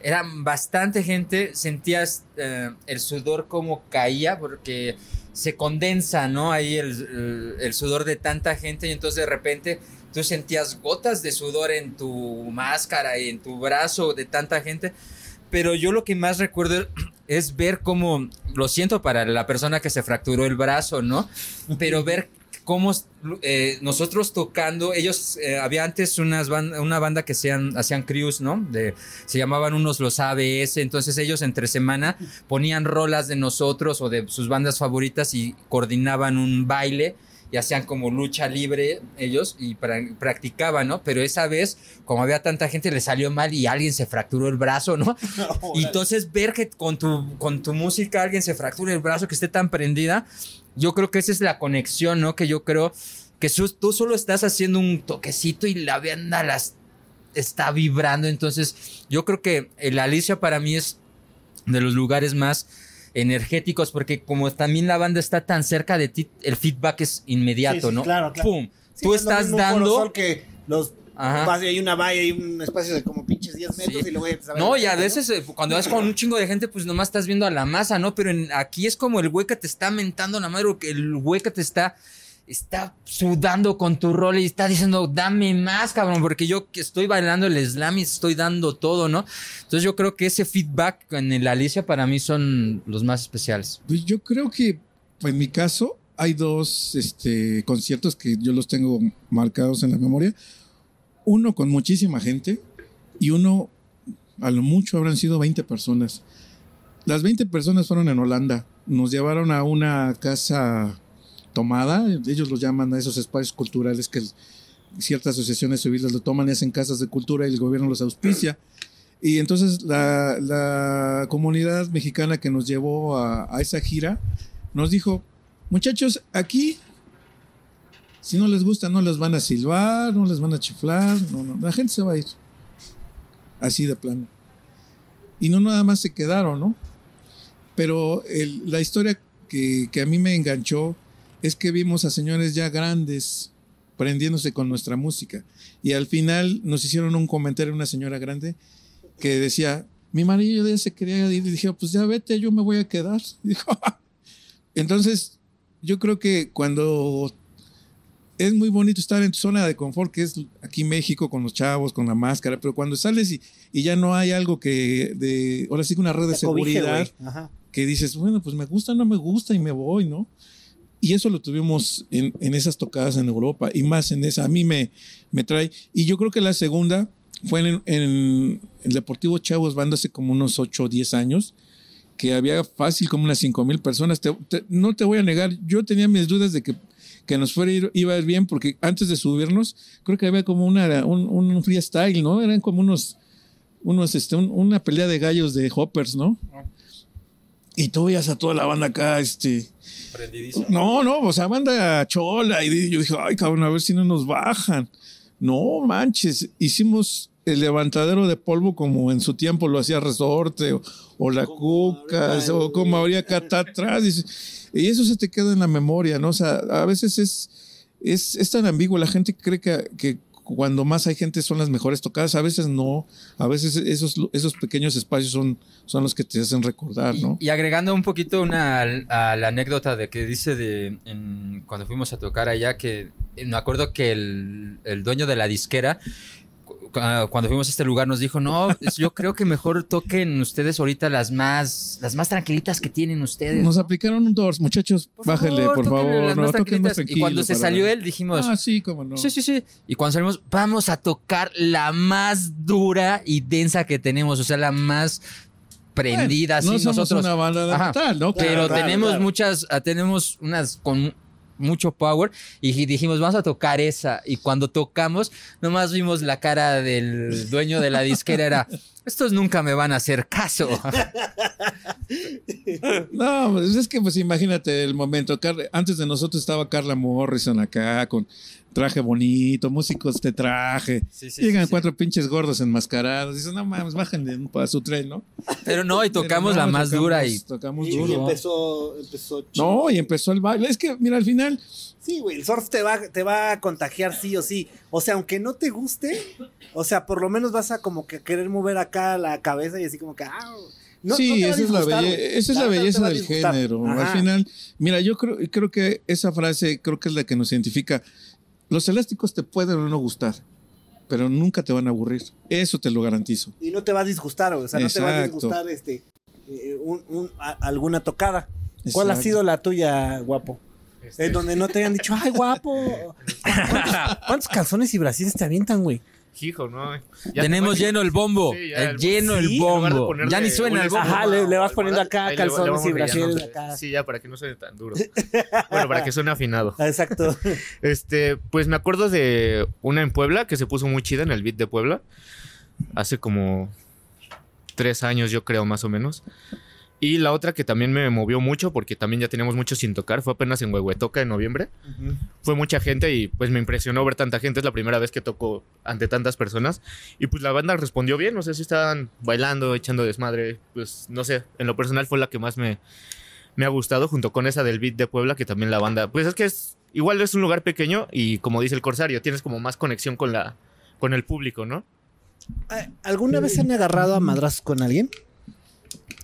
Era bastante gente, sentías eh, el sudor como caía porque se condensa, ¿no? Ahí el, el- sudor de tanta gente y entonces de repente tú sentías gotas de sudor en tu máscara y en tu brazo de tanta gente. Pero yo lo que más recuerdo es ver cómo, lo siento para la persona que se fracturó el brazo, ¿no? Pero ver cómo eh, nosotros tocando, ellos, eh, había antes unas una banda que sean, hacían crews, ¿no? De, se llamaban unos los ABS, entonces ellos entre semana ponían rolas de nosotros o de sus bandas favoritas y coordinaban un baile y hacían como lucha libre ellos y pra- practicaban, ¿no? Pero esa vez, como había tanta gente, le salió mal y alguien se fracturó el brazo, ¿no? Y entonces ver que con tu, con tu música alguien se fractura el brazo, que esté tan prendida, yo creo que esa es la conexión, ¿no? Que yo creo que tú solo estás haciendo un toquecito y la banda las está vibrando. Entonces, yo creo que el Alicia para mí es de los lugares más energéticos porque como también la banda está tan cerca de ti, el feedback es inmediato, Sí, sí, ¿no? claro, claro. ¡Pum! Sí, tú lo estás mismo dando... Sol que los Ajá. vas y hay una valla y un espacio de como pinches 10 metros Sí. y luego ya empieza a ver No, la y a veces eh, cuando vas con un chingo de gente, pues nomás estás viendo a la masa, ¿no? Pero en- aquí es como el güey que te está mentando la madre, o que el güey que te está, está sudando con tu rol y está diciendo, dame más, cabrón, porque yo que estoy bailando el slam y estoy dando todo, ¿no? Entonces yo creo que ese feedback en el Alicia para mí son los más especiales. Pues yo creo que en mi caso hay dos este, conciertos que yo los tengo marcados en la memoria. Uno con muchísima gente y uno a lo mucho habrán sido 20 personas. Las 20 personas fueron en Holanda. Nos llevaron a una casa tomada, ellos lo llaman a esos espacios culturales que ciertas asociaciones civiles lo toman y hacen casas de cultura y el gobierno los auspicia. Y entonces la, comunidad mexicana que nos llevó a esa gira nos dijo, muchachos, aquí, si no les gusta, no les van a silbar, no les van a chiflar, no, no, la gente se va a ir. Así de plano. Y no nada más se quedaron, ¿no? Pero el- la historia que, que a mí me enganchó es que vimos a señores ya grandes prendiéndose con nuestra música. Y al final nos hicieron un comentario una señora grande que decía, mi marido ya se quería ir y dije, pues ya vete, yo me voy a quedar. Dijo, entonces, yo creo que cuando es muy bonito estar en tu zona de confort, que es aquí México con los chavos, con la máscara, pero cuando sales y, y ya no hay algo que, de, ahora sí que una red de cobije, seguridad. Ajá. que dices, bueno, pues me gusta, no me gusta y me voy, ¿no? Y eso lo tuvimos en, en esas tocadas en Europa y más en esa. A mí me, me trae. Y yo creo que la segunda fue en, en el Deportivo Chavos Banda hace como unos 8 o 10 años, que había fácil como unas 5 mil personas. Te- te- no te voy a negar, yo tenía mis dudas de que, que nos fuera ir- iba a ir bien, porque antes de subirnos, creo que había como una, un, un freestyle, ¿no? Eran como unos, unos este, un- una pelea de gallos de hoppers, ¿no? Y tú veías a toda la banda acá, este. No, no, o sea, banda chola. Y yo dije, ay, cabrón, a ver si no nos bajan. No manches, hicimos el levantadero de polvo como en su tiempo lo hacía Resorte o, o la Cuca, o como habría acá atrás. Y eso se te queda en la memoria, ¿no? O sea, a veces es, es, es tan ambiguo. La gente cree que, que cuando más hay gente son las mejores tocadas. A veces no. A veces esos, esos pequeños espacios son, son los que te hacen recordar, ¿no? Y, y agregando un poquito una, a la anécdota de que dice de en- cuando fuimos a tocar allá, que eh, me acuerdo que el, el dueño de la disquera, cuando fuimos a este lugar, nos dijo, no, yo creo que mejor toquen ustedes ahorita las más, las más tranquilitas que tienen ustedes. Nos ¿no? aplicaron un doors, muchachos. Por bájenle, por favor. las no, más toquen más tranquilitas. y cuando se salió él, dijimos, Ah, sí, cómo no. Sí, sí, sí. Y cuando salimos, vamos a tocar la más dura y densa que tenemos, o sea, la más prendida, no así somos nosotros. una banda de metal, ¿no? Pero Claro, tenemos claro. muchas, ah, tenemos unas con mucho power y di- dijimos, vamos a tocar esa. Y cuando tocamos, nomás vimos la cara del dueño de la disquera, era, estos nunca me van a hacer caso. No, pues es que pues imagínate el momento. Antes de nosotros estaba Carla Morrison acá con traje bonito, músicos de traje. Sí, sí, Llegan sí, sí. cuatro pinches gordos enmascarados. Dicen, no mames, bájenle un- a su tren, ¿no? Pero no, y tocamos Pero no, la más tocamos- dura y Tocamos Y, y duro. empezó, empezó No, y empezó el baile. Es que, mira, al final, Sí, güey, el surf te va, te va a contagiar sí o sí. O sea, aunque no te guste, o sea, por lo menos vas a como que querer mover acá la cabeza y así como que... ah, no- sí, no esa, es la, disgustar, belle- güey. esa es la no belleza del género. Ajá. Al final, mira, yo creo, creo que esa frase creo que es la que nos identifica. Los elásticos te pueden o no gustar, pero nunca te van a aburrir. Eso te lo garantizo. Y no te va a disgustar. O sea, no te va a disgustar este, eh, un- un- a- alguna tocada. ¿Cuál ha sido la tuya, guapo? Este, En donde no te hayan dicho, ay, guapo. ¿Cuántos, cuántos calzones y brasiles te avientan, güey? Hijo, no. Ya tenemos te- lleno el bombo. Sí, ya el lleno sí, el bombo. ponerle Ya ni suena el bombo. Ajá, le- le vas poniendo acá ahí le- calzones le vamos y acá. Sí, ya, para que no suene tan duro. bueno, para que suene afinado. Exacto. Este, pues me acuerdo de una en Puebla que se puso muy chida en el beat de Puebla. Hace como tres años, yo creo, más o menos. Y la otra que también me movió mucho, porque también ya teníamos mucho sin tocar, fue apenas en Huehuetoca en noviembre. Fue mucha gente y pues me impresionó ver tanta gente. Es la primera vez que toco ante tantas personas. Y pues la banda respondió bien. No sé si estaban bailando, echando desmadre. Pues no sé, en lo personal fue la que más me, me ha gustado, junto con esa del beat de Puebla, que también la banda. Pues es que es igual es un lugar pequeño y como dice el Corsario, tienes como más conexión con la con el público, ¿no? Ah, ¿Alguna vez han agarrado a madrazos con alguien?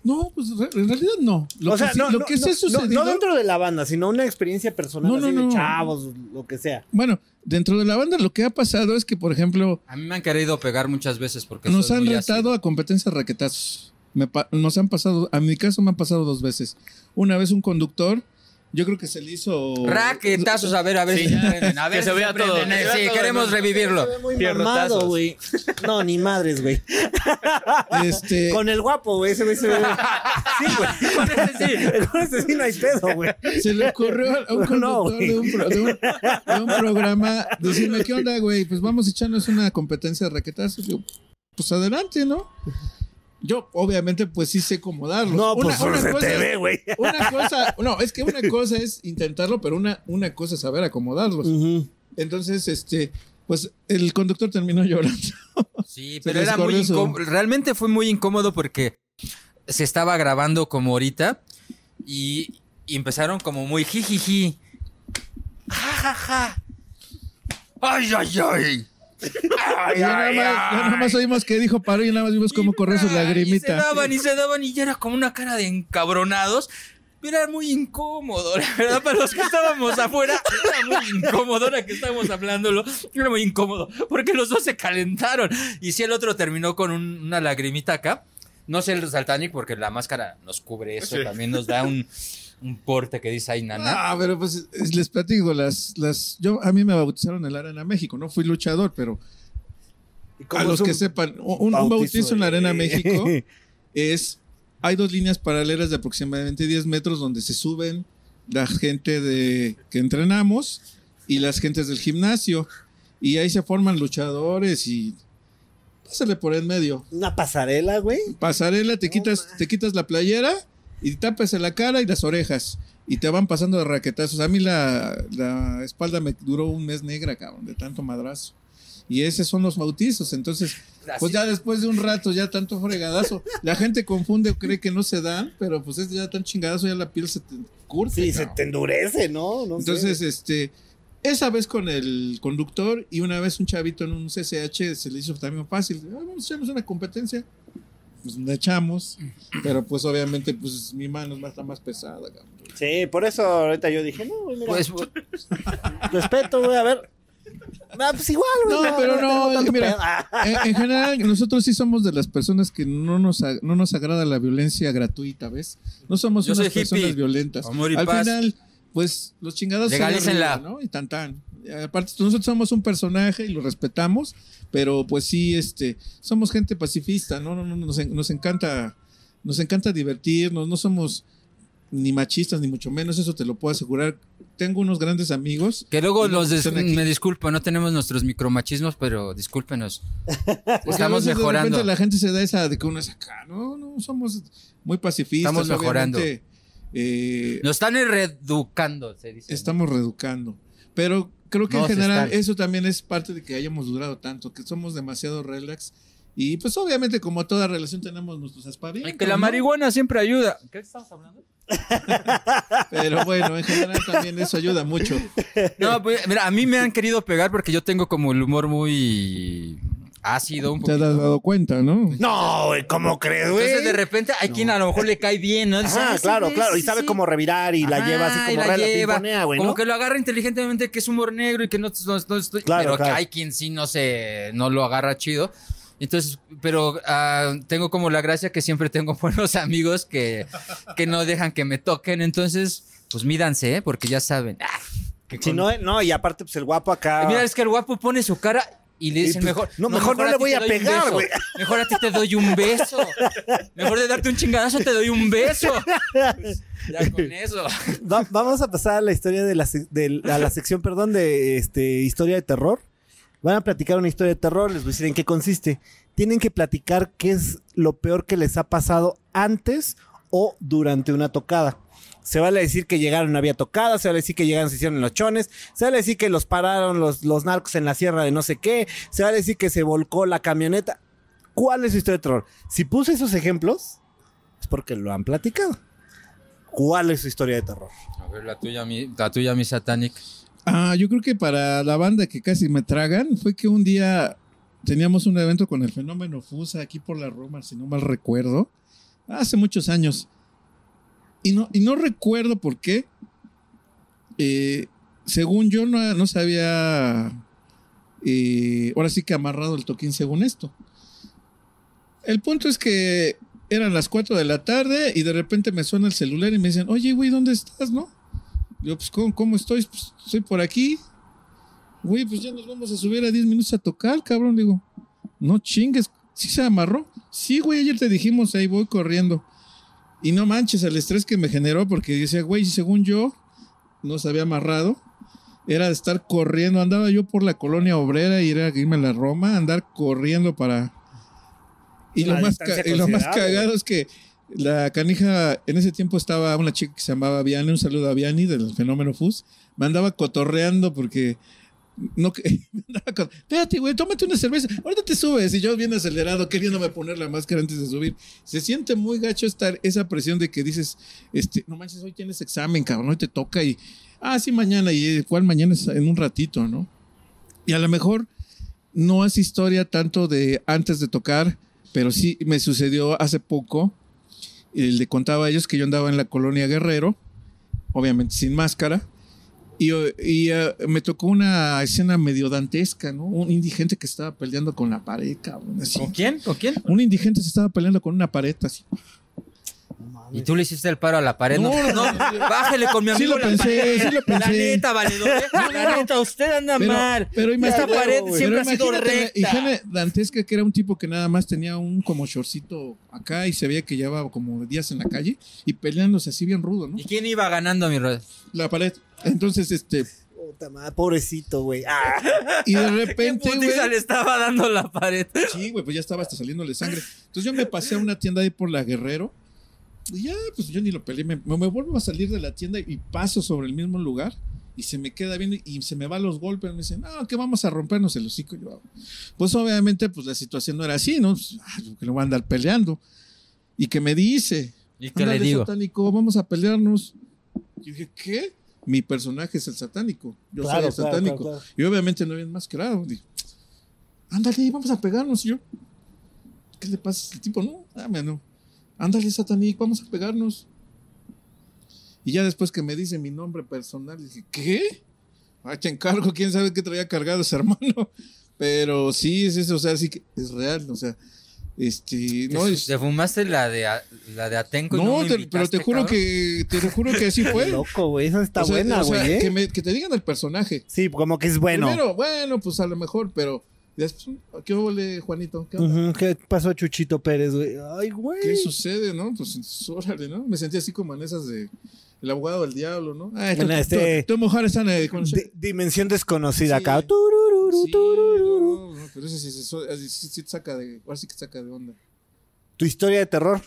No, pues en realidad no. Lo o sea, que, sí- no, lo no, que sí no, ha sucedido. no dentro de la banda, sino una experiencia personal No, no, así de chavos, lo que sea. Bueno, dentro de la banda lo que ha pasado es que, por ejemplo, A mí me han querido pegar muchas veces porque nos han retado a competencias raquetazos. Me pa- nos han pasado, a mi caso me han pasado dos veces. Una vez un conductor, yo creo que se le hizo. Raquetazos, a ver, a ver Sí. si. A ver Que se si vea todo, vea Sí, todo, queremos ¿no? revivirlo. Pierrotazos. mamado, güey. No, ni madres, güey. Este, Con el guapo, güey. Ese güey se ve. Sí, güey. Con ese sí. Con ese sí no hay pedo, güey. se le ocurrió a un conductor No, de, un pro- de un- de un programa decirme, ¿qué onda, güey? Pues vamos a echarnos una competencia de raquetazos. Yo, pues adelante, ¿no? Yo, obviamente, pues sí sé cómo darlos. No, pues Una- una se cosa te es- ve, güey. Una cosa, no, es que una cosa es intentarlo, pero una, una cosa es saber acomodarlos. Entonces, este, pues el conductor terminó llorando. Sí, pero era muy incómodo. Realmente fue muy incómodo porque se estaba grabando como ahorita y, y empezaron como muy jijiji. Ja, ja, ja. Ay, ay, ay. Y ya nada, más, ya nada más oímos que dijo paro y nada más vimos cómo corrió su Y se lagrimita. daban y se daban y ya era como una cara de encabronados. Pero era muy incómodo, la verdad, para los que estábamos afuera, era muy incómodo, ahora que estábamos hablándolo, era muy incómodo, porque los dos se calentaron. Y si el otro terminó con un- una lagrimita acá, no sé el Saltanic, porque la máscara nos cubre eso, Sí. también nos da un, un porte que dice ahí, nana. Ah, pero pues es- les platico, las, las, yo, a mí me bautizaron en la Arena México, no fui luchador, pero ¿Y a los que sepan, un, un bautizo en la Arena México es, hay dos líneas paralelas de aproximadamente 10 metros donde se suben la gente de que entrenamos y las gentes del gimnasio. Y ahí se forman luchadores y pásale por en medio. Una pasarela, güey. Pasarela, te quitas, te quitas la playera y tapas la cara y las orejas. Y te van pasando de raquetazos. A mí la, la espalda me duró un mes negra, cabrón, de tanto madrazo. Y esos son los bautizos. Entonces, pues ya después de un rato, ya tanto fregadazo, la gente confunde o cree que no se dan, pero pues es ya tan chingadazo, ya la piel se te curte. Sí, se cabrón. te endurece, ¿no? No sé. Entonces, este, Esa vez con el conductor y una vez un chavito en un CCH se le hizo también fácil. Ah, vamos a echarnos una competencia. Pues la echamos, pero pues obviamente pues mi mano está más pesada. cabrón. Sí, por eso ahorita yo dije, no, güey, mira, Pues, respeto, güey, a ver. Ah, pues igual, güey. No, pero no, tanto mira. En, en general, nosotros sí somos de las personas que no nos, ag- no nos agrada la violencia gratuita, ¿ves? No somos Yo unas soy hippie. personas violentas. Amor y Al paz. final, pues los chingados son arriba, ¿no? Y tan tan. Aparte, nosotros somos un personaje y lo respetamos, pero pues sí, este, somos gente pacifista, ¿no? no, no nos, nos encanta, nos encanta divertirnos, no somos ni machistas, ni mucho menos, eso te lo puedo asegurar. Tengo unos grandes amigos. que luego los me disculpo, no tenemos nuestros micromachismos, pero discúlpenos. Estamos veces mejorando. De repente la gente se da esa de que uno es acá. No, no, somos muy pacifistas. Estamos mejorando. eh, Nos están reeducando, se dice. estamos reeducando. Pero creo que en general eso también es parte de que hayamos durado tanto, que somos demasiado relax. Y pues obviamente como toda relación tenemos nuestros aspavientos. Y que la ¿no? marihuana siempre ayuda. ¿Qué estamos hablando? Pero bueno, en general también eso ayuda mucho. No, pues, mira, a mí me han querido pegar porque yo tengo como el humor muy ácido, un Te has poquito. dado cuenta, ¿no? No, güey, ¿cómo crees, güey? Entonces de repente hay quien a lo mejor le cae bien, ¿no? Dice, "Ah, claro, claro. Y sabe sí". cómo revirar y la Ajá, lleva así como la re- la lleva. pimponea, güey, Como que lo agarra inteligentemente que es humor negro y que no, no- no estoy. Claro, pero claro. que hay quien sí no se, no lo agarra chido. Entonces, pero ah, tengo como la gracia que siempre tengo buenos amigos que, que no dejan que me toquen. Entonces, pues mídanse, ¿eh? porque ya saben. ah, que Si con- no, no, y aparte, pues el guapo acá. Mira, es que el guapo pone su cara y le dicen pues, mejor. no, mejor no le voy a pegar, güey. Mejor a ti te doy un beso. Mejor de darte un chingadazo te doy un beso. Pues, ya con eso. Va- vamos a pasar a la historia de la, de- a la sección, perdón, de este historia de terror. Van a platicar una historia de terror, les voy a decir en qué consiste. Tienen que platicar qué es lo peor que les ha pasado antes o durante una tocada. Se vale decir que llegaron, había tocada, se vale decir que llegaron, se hicieron los chones, se vale decir que los pararon los, los narcos en la sierra de no sé qué, se vale decir que se volcó la camioneta. ¿Cuál es su historia de terror? Si puse esos ejemplos, es porque lo han platicado. ¿Cuál es su historia de terror? A ver, la tuya, mi, la tuya, mi satanic. Ah, yo creo que para la banda que casi me tragan fue que un día teníamos un evento con el fenómeno Fusa aquí por la Roma, si no mal recuerdo, hace muchos años. Y no, y no recuerdo por qué. Eh, según yo no, no se había, eh, ahora sí que amarrado el toquín según esto. El punto es que eran las 4 de la tarde y de repente me suena el celular y me dicen, oye, güey, ¿dónde estás, no? Yo, pues, ¿cómo, cómo estoy? Pues, estoy por aquí. Güey, pues ya nos vamos a subir a 10 minutos a tocar, cabrón. Digo, no chingues. ¿Sí se amarró? Sí, güey, ayer te dijimos, ahí voy corriendo. Y no manches el estrés que me generó porque decía, güey, según yo, no se había amarrado. Era de estar corriendo. Andaba yo por la colonia obrera y era irme a la Roma, andar corriendo para... Y lo, más, y lo más cagado es que la canija, en ese tiempo estaba una chica que se llamaba Viani, un saludo a Viani del fenómeno FUS, me andaba cotorreando porque no que espérate, güey, tómate una cerveza, ahorita te subes, y yo bien acelerado, queriéndome poner la máscara antes de subir. Se siente muy gacho estar esa presión de que dices, este, no manches, hoy tienes examen, cabrón, hoy te toca y, ah, sí, mañana, y eh, cuál mañana es en un ratito, ¿no? Y a lo mejor no es historia tanto de antes de tocar, pero sí me sucedió hace poco. Y le contaba a ellos que yo andaba en la colonia Guerrero, obviamente sin máscara, y, y, eh, me tocó una escena medio dantesca, ¿no? Un indigente que estaba peleando con la pared, cabrón. así. ¿Con quién? ¿Con quién? Un indigente se estaba peleando con una pared, así. Y tú le hiciste el paro a la pared. No, No, no, bájele con mi Sí amigo. lo la pensé, pared. sí lo La pensé. neta, valedor. ¿eh? La neta, usted anda Pero, mal. pero Esta imagínate, pared pero siempre ha sido imagínate la recta. higiene dantesca que era un tipo que nada más tenía un como shortcito acá y se veía que llevaba como días en la calle y peleándose así bien rudo, ¿no? ¿Y quién iba ganando, mi red? La pared. Entonces, este, Puta madre, pobrecito, güey. Ah. y de ¿Qué repente, güey, le estaba dando la pared? Sí, güey, pues ya estaba hasta saliéndole sangre. Entonces yo me pasé a una tienda ahí por la Guerrero. Y ya, pues yo ni lo peleé. Me, me vuelvo a salir de la tienda y paso sobre el mismo lugar. Y se me queda viendo y se me van los golpes. Me dicen, no, que vamos a rompernos el hocico. Yo, pues obviamente, pues la situación no era así, ¿no? Pues, ah, que no voy a andar peleando. Y que me dice, ¿Y qué le "Ándale, digo? satánico, vamos a pelearnos. Y dije, ¿qué? mi personaje es el satánico. Yo Claro, soy el claro, satánico. claro, claro. Y obviamente no había enmascarado. Dije, ándale, vamos a pegarnos. Y yo, ¿qué le pasa a este tipo? No, dame, no. Ándale, satánico, vamos a pegarnos. Y ya después que me dice mi nombre personal, dije, ¿qué? Ah, te encargo, quién sabe qué traía cargado ese hermano. Pero sí, es eso, o sea, sí que es real, o sea, este, no ¿Te, es. te fumaste la de, a- la de Atenco y no, No, te- pero te juro cabrón? que, te juro que así fue. loco, güey. Esa está O sea, buena, o sea, güey. ¿eh? que, me- que te digan el personaje. Sí, como que es bueno. Primero, bueno, pues a lo mejor, pero después, ¿qué huele, Juanito? ¿Qué, pasó, Chuchito Pérez, güey? Ay, güey. ¿Qué sucede, no? Pues órale, ¿no? Me sentí así como en esas de El abogado del diablo, ¿no? Ah, En este- en el Di- dimensión desconocida Sí. acá. Turururu, Sí, turururu. no, no, pero ese sí, sí, sí, sí, sí, sí te saca de. Ahora sí que te saca de onda. Tu historia de terror.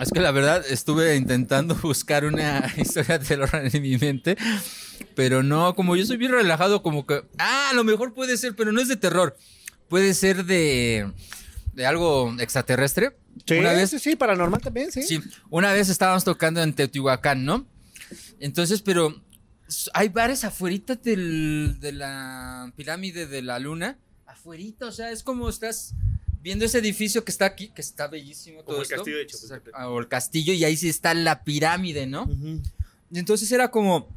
Es que la verdad estuve intentando buscar una historia de terror en mi mente, pero no, como yo soy bien relajado, como que, ah, a lo mejor puede ser, pero no es de terror, puede ser de, de algo extraterrestre. Una vez, sí, sí, paranormal también, sí. sí, una vez estábamos tocando en Teotihuacán, ¿no? Entonces, pero hay bares afuerita del, de la pirámide de la luna, afuerita, o sea, es como estás viendo ese edificio que está aquí, que está bellísimo todo Como el esto. castillo de Chapultepec. Ah, O el castillo y ahí sí está la pirámide, ¿no? Y entonces era como,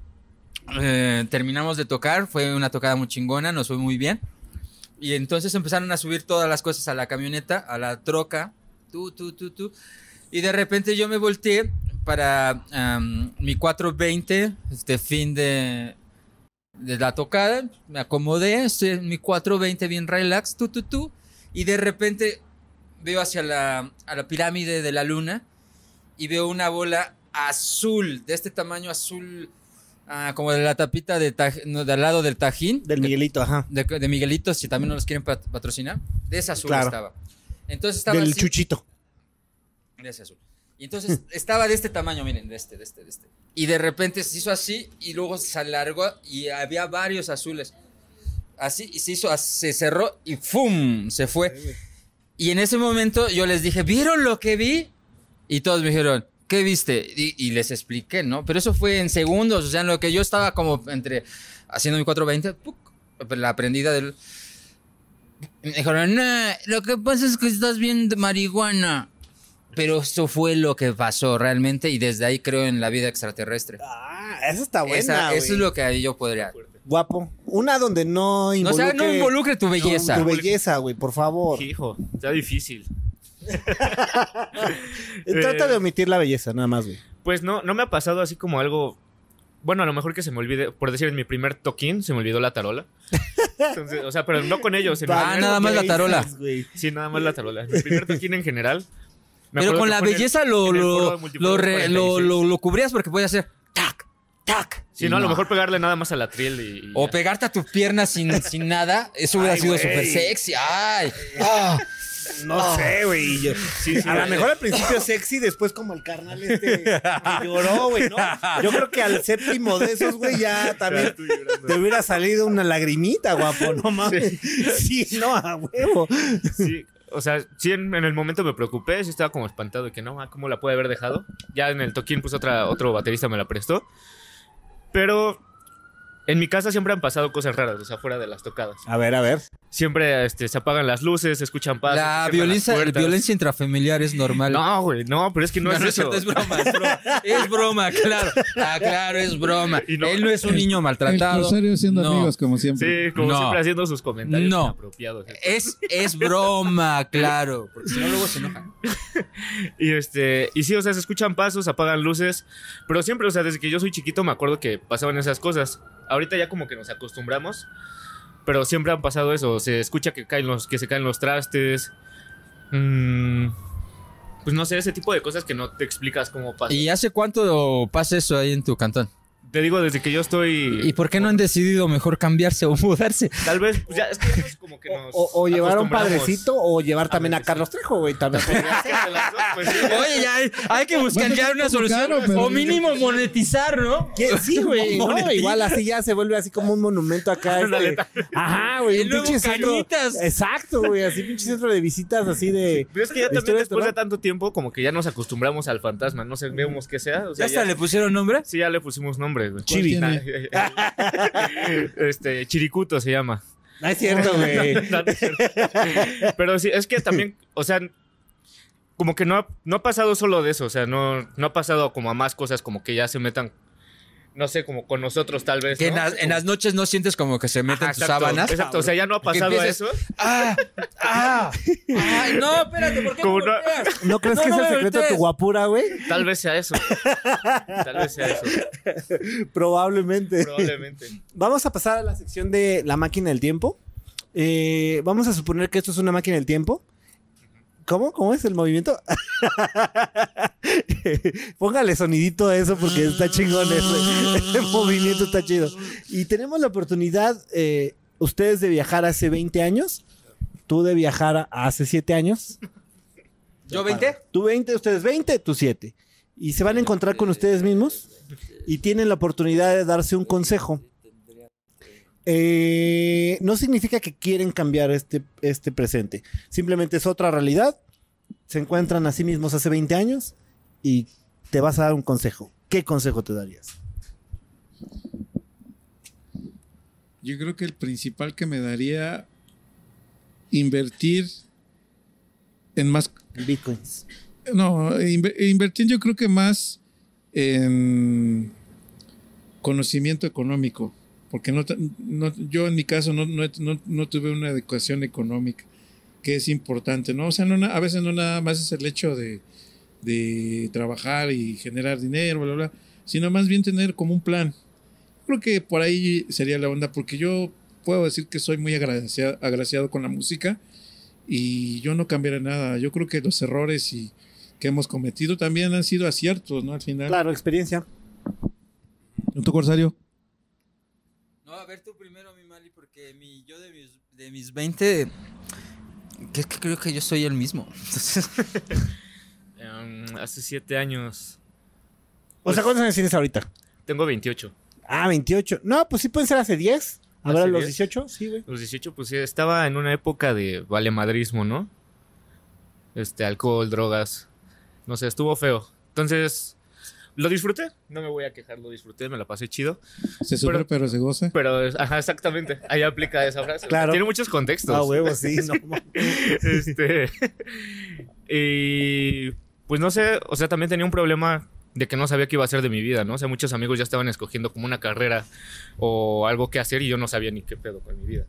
eh, terminamos de tocar, fue una tocada muy chingona, nos fue muy bien. Y entonces empezaron a subir todas las cosas a la camioneta, a la troca, tú, tú, tú, tú. Y de repente yo me volteé para mi 420, este fin de, de la tocada, me acomodé, estoy en mi 420 bien relax, tú, tú, tú. Y de repente veo hacia la, a la pirámide de la luna y veo una bola azul, de este tamaño azul, ah, como de la tapita de, taj- no, de al lado del tajín. Del que- Miguelito, ajá. de, de Miguelito, si también no los quieren pat- patrocinar. De ese azul Claro. estaba. Entonces estaba Del así, Chuchito. de ese azul. Y entonces estaba de este tamaño, miren, de este, de este, de este. Y de repente se hizo así y luego se alargó y había varios azules. Así, y se hizo, se cerró y ¡fum! Se fue. Y en ese momento yo les dije, ¿vieron lo que vi? Y todos me dijeron, ¿qué viste? Y, y les expliqué, ¿no? Pero eso fue en segundos, o sea, en lo que yo estaba como entre haciendo mi 420, ¡puc! la prendida del... Me dijeron, no, lo que pasa es que estás viendo marihuana. Pero eso fue lo que pasó realmente y desde ahí creo en la vida extraterrestre. Ah, esa está buena, Esa- eso es lo que ahí yo podría... Guapo. Una donde no No, o involucre... sea, no involucre tu belleza. Tu belleza, güey, por favor. Hijo, está difícil. Eh, Trata de omitir la belleza, nada más, güey. Pues no, no me ha pasado así como algo. Bueno, a lo mejor que se me olvide, por decir, en mi primer toquín se me olvidó la tarola. Entonces, o sea, pero no con ellos. en Ah, nada más la tarola. Sí, nada más la tarola. En Mi primer toquín en general. me Pero con la el- belleza lo, lo, lo, re- lo, 46. lo- lo cubrías porque podía hacer tac, tac. Sí, Y no, a lo mejor pegarle nada más a la triel y. y O ya. pegarte a tu pierna sin, sin nada, eso hubiera Ay, sido súper sexy. Ay, ah. No sé, güey. yo- Sí, sí, a lo mejor al principio sexy, después como el carnal este que lloró, güey, ¿no? Yo creo que al séptimo de esos, güey, ya también te hubiera salido una lagrimita, guapo, no mames. Sí, no, a huevo. Sí, o sea, sí en, en el momento me preocupé, sí estaba como espantado de que no, ah, ¿cómo la puede haber dejado? Ya en el toquín, pues otra, otro baterista me la prestó. Pero en mi casa siempre han pasado cosas raras, o sea, fuera de las tocadas. A ver, a ver. Siempre este, se apagan las luces, se escuchan pasos. La se violencia, las violencia intrafamiliar es normal. No, güey, no, pero es que no, es es eso. cierto, es broma, es broma. Es broma, claro. Ah, claro, es broma. Y no- Él no es un niño El maltratado. Rosario siendo No. amigos, como siempre. Sí, como No. siempre haciendo sus comentarios No. inapropiados. Es, es broma, claro. Porque si no, luego se enoja. Y este, y sí, o sea, se escuchan pasos, apagan luces, pero siempre, o sea, desde que yo soy chiquito me acuerdo que pasaban esas cosas. Ahorita ya como que nos acostumbramos, pero siempre han pasado eso, se escucha que caen los que se caen los trastes. Mm, pues no sé, ese tipo de cosas que no te explicas cómo pasa. ¿Y hace cuánto pasa eso ahí en tu cantón? Te digo desde que yo estoy ¿Y por qué no han decidido mejor cambiarse o mudarse? Tal vez pues ya es que ya nos como que nos O, o llevar a un padrecito o llevar también a Carlos Trejo, güey. También pues, sí. Oye, ya hay, hay que buscar Bueno, ya es una solución. caro, pero- o mínimo monetizar, ¿no? ¿Qué? Sí, güey. Igual así ya se vuelve así como un monumento acá. Este. Ajá, güey. Un pinche centro. cañitas. Exacto, güey. Así pinche centro de visitas así de. Pero es que ya también de después de tanto tiempo como que ya nos acostumbramos al fantasma, no sabemos qué sea, o ¿Ya sea, hasta ya- le pusieron nombre? Sí, ya le pusimos nombre. Güey. Chibi. tiene? este, Chiricuto se llama. No es cierto, güey. No, no es cierto. Pero sí, es que también, o sea, como que no ha, no ha pasado solo de eso, o sea, no, no ha pasado como a más cosas, como que ya se metan, no sé, como con nosotros tal vez. Que en, las, en las noches no sientes como que se meten Ajá, tus exacto, sábanas. Exacto, o sea, ya no ha pasado empieces- eso. ¡Ah! ¡Ah! ¡Ay, no, espérate! ¿Por qué no- crees No, que no es el secreto de tu guapura, güey? Tal vez sea eso. Tal vez sea eso, Probablemente. probablemente. Vamos a pasar a la sección de la máquina del tiempo. Eh, vamos a suponer que esto es una máquina del tiempo. ¿Cómo? ¿Cómo es el movimiento? Póngale sonidito a eso porque está chingón ese, ese movimiento está chido. Y tenemos la oportunidad, eh, ustedes de viajar hace 20 años, tú de viajar hace 7 años. ¿Yo 20? Tú 20, ustedes 20, tú 7. Y se van a encontrar con ustedes mismos y tienen la oportunidad de darse un consejo. Eh, no significa que quieren cambiar este, este presente. Simplemente es otra realidad. Se encuentran a sí mismos hace 20 años y te vas a dar un consejo. ¿Qué consejo te darías? Yo creo que el principal que me daría invertir en más Bitcoins. No, inve- invertir yo creo que más en conocimiento económico, porque no, yo en mi caso no, no, tuve una educación económica, que es importante, ¿no? O sea, a veces no nada más es el hecho de, de trabajar y generar dinero, bla, bla, bla, sino más bien tener como un plan. Creo que por ahí sería la onda, porque yo puedo decir que soy muy agraciado, agraciado con la música y yo no cambiaré nada. Yo creo que los errores y que hemos cometido también han sido aciertos, ¿no? Al final. Claro, experiencia. ¿En tu corsario? No, a ver tú primero, mi Mali, porque mi, yo de mis, de mis 20, que es que creo que yo soy el mismo. Entonces, Em, hace siete años. O sea, ¿cuántos años tienes ahorita? Tengo 28. Ah, 28. No, pues sí pueden ser hace 10. ¿Habrá ¿Hace los 10? 18? Sí, güey. Los 18, pues sí, estaba en una época de valemadrismo, ¿no? Este, alcohol, drogas. No sé, estuvo feo. Entonces, lo disfruté. No me voy a quejar, lo disfruté, me la pasé chido. Se sufre Pero- pero se goza. Pero, ajá, exactamente. Ahí aplica esa frase. Claro. Tiene muchos contextos. Ah, huevo, sí. No, este. y. Pues no sé, o sea, también tenía un problema de que no sabía qué iba a hacer de mi vida, ¿no? O sea, muchos amigos ya estaban escogiendo como una carrera o algo que hacer y yo no sabía ni qué pedo con mi vida.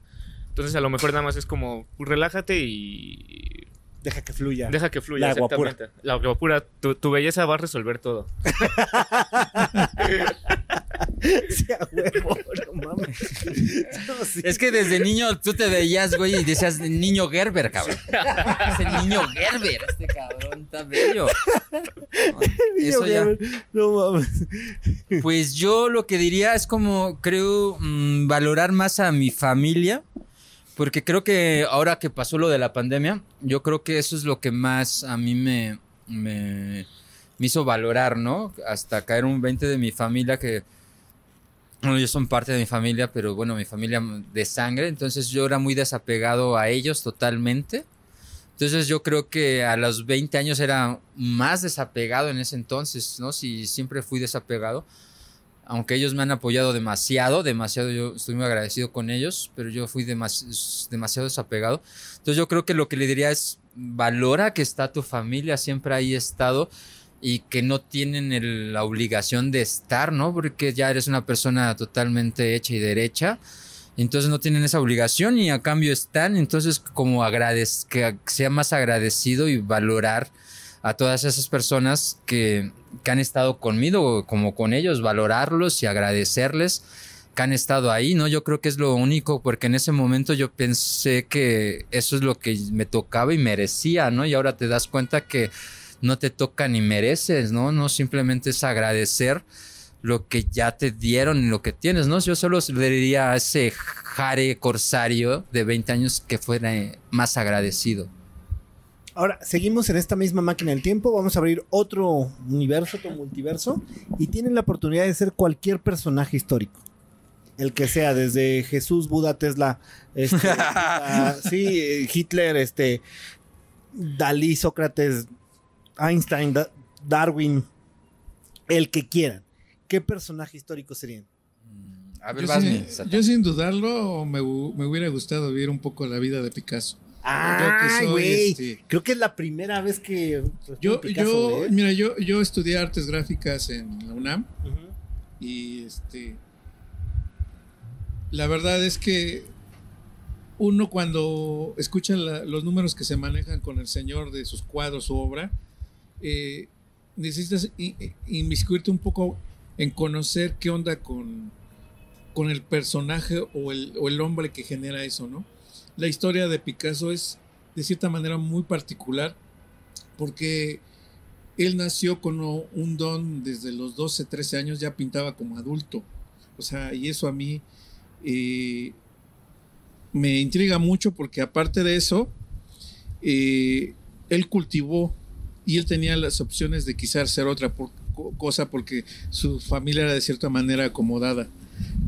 Entonces, a lo mejor nada más es como, pues, relájate y Deja que fluya. deja que fluya. La guapura. exactamente. La guapura. Tu, tu belleza va a resolver todo. Sí, huevo, no mames. No, sí. es que desde niño tú te veías, güey, y decías, niño Gerber, cabrón. Es el niño Gerber, este cabrón está bello. Eso ya. No mames. Pues yo lo que diría es como, creo, mm, valorar más a mi familia. Porque creo que ahora que pasó lo de la pandemia, yo creo que eso es lo que más a mí me, me, hizo valorar, ¿no? Hasta caer un 20 de mi familia que, bueno, ellos son parte de mi familia, pero bueno, mi familia de sangre, entonces yo era muy desapegado a ellos totalmente. Entonces yo creo que a los 20 años era más desapegado en ese entonces, ¿no? Si siempre fui desapegado aunque ellos me han apoyado demasiado, demasiado, yo estoy muy agradecido con ellos, pero yo fui demas- demasiado desapegado. Entonces yo creo que lo que le diría es, valora que está tu familia, siempre ahí estado y que no tienen la obligación de estar, ¿no? Porque ya eres una persona totalmente hecha y derecha. Entonces no tienen esa obligación y a cambio están. Entonces como agradez que sea más agradecido y valorar a todas esas personas que, que han estado conmigo, como con ellos, valorarlos y agradecerles que han estado ahí, ¿no? Yo creo que es lo único, porque en ese momento yo pensé que eso es lo que me tocaba y merecía, ¿no? Y ahora te das cuenta que no te toca ni mereces, ¿no? No simplemente es agradecer lo que ya te dieron y lo que tienes, ¿no? Yo solo le diría a ese jare corsario de 20 años que fuera más agradecido. Ahora, seguimos en esta misma máquina del tiempo. Vamos a abrir otro universo, otro multiverso. Y tienen la oportunidad de ser cualquier personaje histórico. El que sea, desde Jesús, Buda, Tesla, este, sí, Hitler, este, Dalí, Sócrates, Einstein, Da- Darwin, el que quieran. ¿qué personaje histórico serían? A ver, Yo, vas, sin- yo sin dudarlo me, me hubiera gustado vivir un poco la vida de Picasso. Ah, güey. este- Creo que es la primera vez que. Yo, Picasso, yo, güey. mira, yo, yo estudié artes gráficas en la UNAM y este, la verdad es que uno cuando escucha la- los números que se manejan con el señor de sus cuadros, su obra, eh, necesitas inmiscuirte un poco en conocer qué onda con, con el personaje o el, o el hombre que genera eso, ¿no? La historia de Picasso es de cierta manera muy particular porque él nació con un don desde los 12, 13 años, ya pintaba como adulto. O sea, y eso a mí eh, me intriga mucho porque aparte de eso, eh, él cultivó y él tenía las opciones de quizás hacer otra cosa porque su familia era de cierta manera acomodada.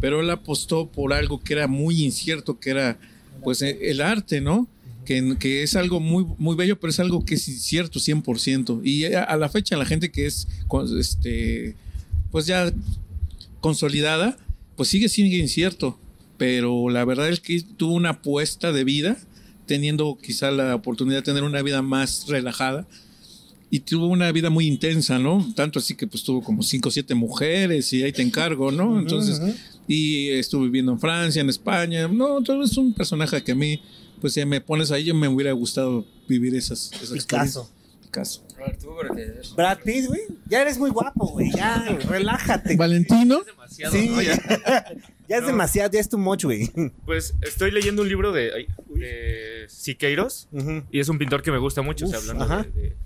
Pero él apostó por algo que era muy incierto, que era pues eh, el arte, ¿no? Que, que es algo muy, muy bello, pero es algo que es incierto 100%. Y a, a la fecha la gente que es este, pues ya consolidada, pues sigue siendo incierto. Pero la verdad es que tuvo una apuesta de vida, teniendo quizá la oportunidad de tener una vida más relajada. Y tuvo una vida muy intensa, ¿no? Tanto así que pues tuvo como cinco o siete mujeres y ahí te encargo, ¿no? Entonces, y estuve viviendo en Francia, en España. No, todo es un personaje que a mí, pues si me pones ahí, yo me hubiera gustado vivir esas, esas Picasso. experiencias. Picasso. A ver, tú, porque- Brad Pitt, güey. Ya eres muy guapo, güey. Ya, relájate. Valentino. Demasiado, Sí. ¿no? Ya. Ya es No. demasiado, ya es too much, güey. Pues estoy leyendo un libro de, Siqueiros y es un pintor que me gusta mucho, o sea, Uf, hablando ajá. de, de-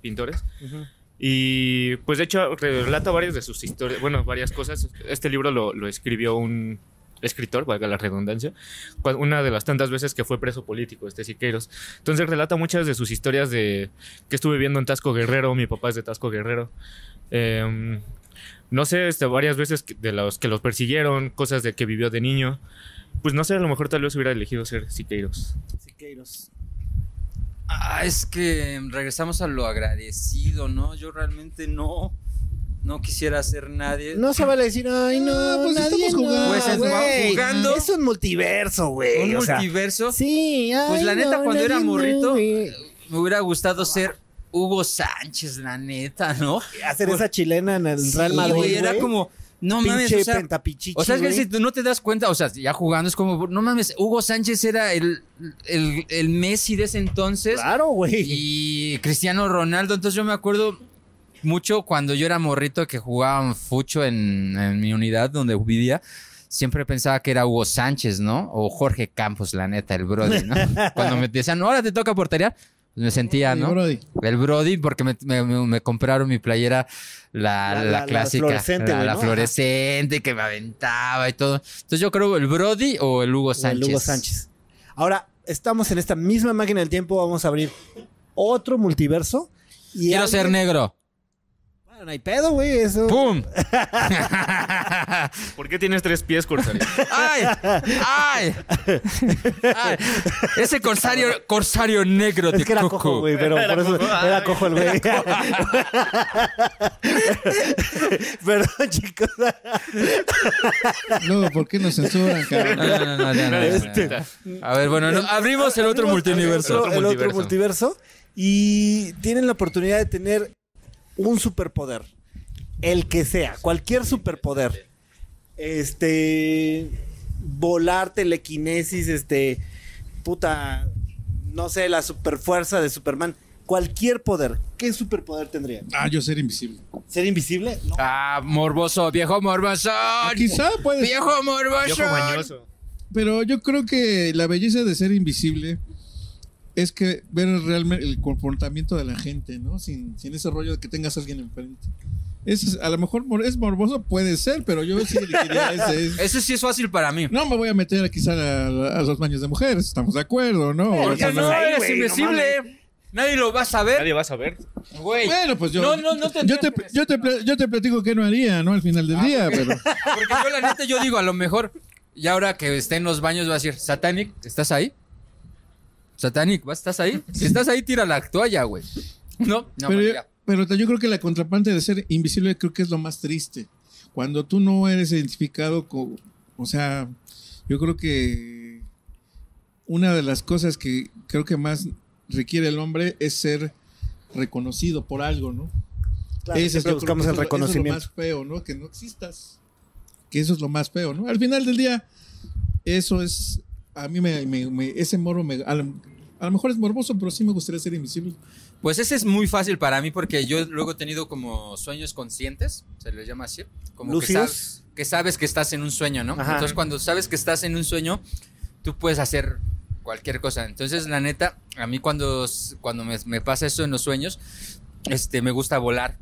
pintores. Y pues de hecho relata varias de sus historias, bueno, varias cosas. Este libro lo, lo escribió un escritor, valga la redundancia, una de las tantas veces que fue preso político, este Siqueiros. Entonces relata muchas de sus historias de que estuve viviendo en Tasco Guerrero, mi papá es de Tasco Guerrero. Em, no sé, este, varias veces de los que los persiguieron, cosas de que vivió de niño. Pues no sé, a lo mejor tal vez hubiera elegido ser Siqueiros. Siqueiros. Ah, es que regresamos a lo agradecido, ¿no? Yo realmente no, no quisiera ser nadie. No se vale decir, ay, no, Ah, pues nadie estamos no, jugando. Pues jugando. Es un multiverso, güey. Un o sea, multiverso. sí, ay, Pues la neta, no, cuando era no, morrito, me hubiera gustado ser Hugo Sánchez, la neta, ¿no? Hacer Pues- esa chilena en el Sí, Real Madrid, güey, era como, no mames, o sea, o sea, es que si tú no te das cuenta, o sea, ya jugando es como, no mames, Hugo Sánchez era el, el, el Messi de ese entonces Claro, güey. y Cristiano Ronaldo, entonces yo me acuerdo mucho cuando yo era morrito que jugaban fucho en, en mi unidad donde vivía. Siempre pensaba que era Hugo Sánchez, ¿no? O Jorge Campos, la neta, el Brody, ¿no? Cuando me decían, ahora te toca portería, me sentía, ¿no? Brody. El Brody, porque me, me- compraron mi playera, la, La- la, la- la clásica, fluorescente, la, fluorescente que me aventaba y todo. Entonces yo creo el Brody o el Hugo O el Sánchez. Hugo Sánchez. Ahora, estamos en esta misma máquina del tiempo. Vamos a abrir otro multiverso. Y Quiero alguien- ser negro. Bueno, no hay pedo, güey. Eso. ¡Pum! ¿Por qué tienes tres pies, Corsario? ¡Ay! ¡Ay! ¡Ay! Ese corsario, corsario negro de Es que era Coco. cojo, güey, pero Era por eso cojo, era cojo el güey. Perdón, chicos. Luego, ¿por qué nos censuran, No, cabrón? no, no, no, no, no, Este. no. A ver, bueno, no, abrimos el otro Abrimos multiverso. otro- El otro multiverso. Y tienen la oportunidad de tener un superpoder. El que sea, cualquier superpoder. Este. Volar, telequinesis, este. Puta. No sé, la superfuerza de Superman. Cualquier poder. ¿Qué superpoder tendría? Ah, yo ser invisible. ¿Ser invisible? No. Ah, morboso, viejo morboso. Quizá puede ser. Viejo morboso. Viejo mañoso. Pero yo creo que la belleza de ser invisible es que ver realmente el comportamiento de la gente, ¿no? Sin, sin ese rollo de que tengas a alguien enfrente. Es, a lo mejor es morboso, puede ser, pero yo sí elegiría ese. es- Eso sí es fácil para mí. No me voy a meter a quizá a, a los baños de mujeres, estamos de acuerdo, ¿no? Pero O ¿Por sea, qué no no eres güey, no invisible? Nadie lo va a saber. Nadie va a saber. Güey. Bueno, pues yo, No, no, no yo, tendrías te, que yo, te, yo te platico qué no haría, ¿no? Al final del día, pero... Porque yo la neta yo digo, a lo mejor, y ahora que esté en los baños va a decir, Satanic, ¿estás ahí? Satanic, ¿vas- ¿estás ahí? Si estás ahí, tira la toalla, güey. No, no, pero, yo, ya. pero yo creo que la contraparte de ser invisible creo que es lo más triste. Cuando tú no eres identificado con, o sea, yo creo que una de las cosas que creo que más requiere el hombre es ser reconocido por algo, ¿no? Claro, siempre yo creo buscamos que el eso reconocimiento. Eso es lo más feo, ¿no? Que no existas. Que eso es lo más feo, ¿no? Al final del día, eso es, a mí me, me- me- ese moro, me, a, lo, a lo mejor es morboso, pero sí me gustaría ser invisible. Pues ese es muy fácil para mí porque yo luego he tenido como sueños conscientes, se les llama así, como que, sabes, que sabes que estás en un sueño, ¿no? Ajá. Entonces cuando sabes que estás en un sueño, tú puedes hacer cualquier cosa. Entonces la neta, a mí cuando, cuando me, me pasa eso en los sueños, este, me gusta volar.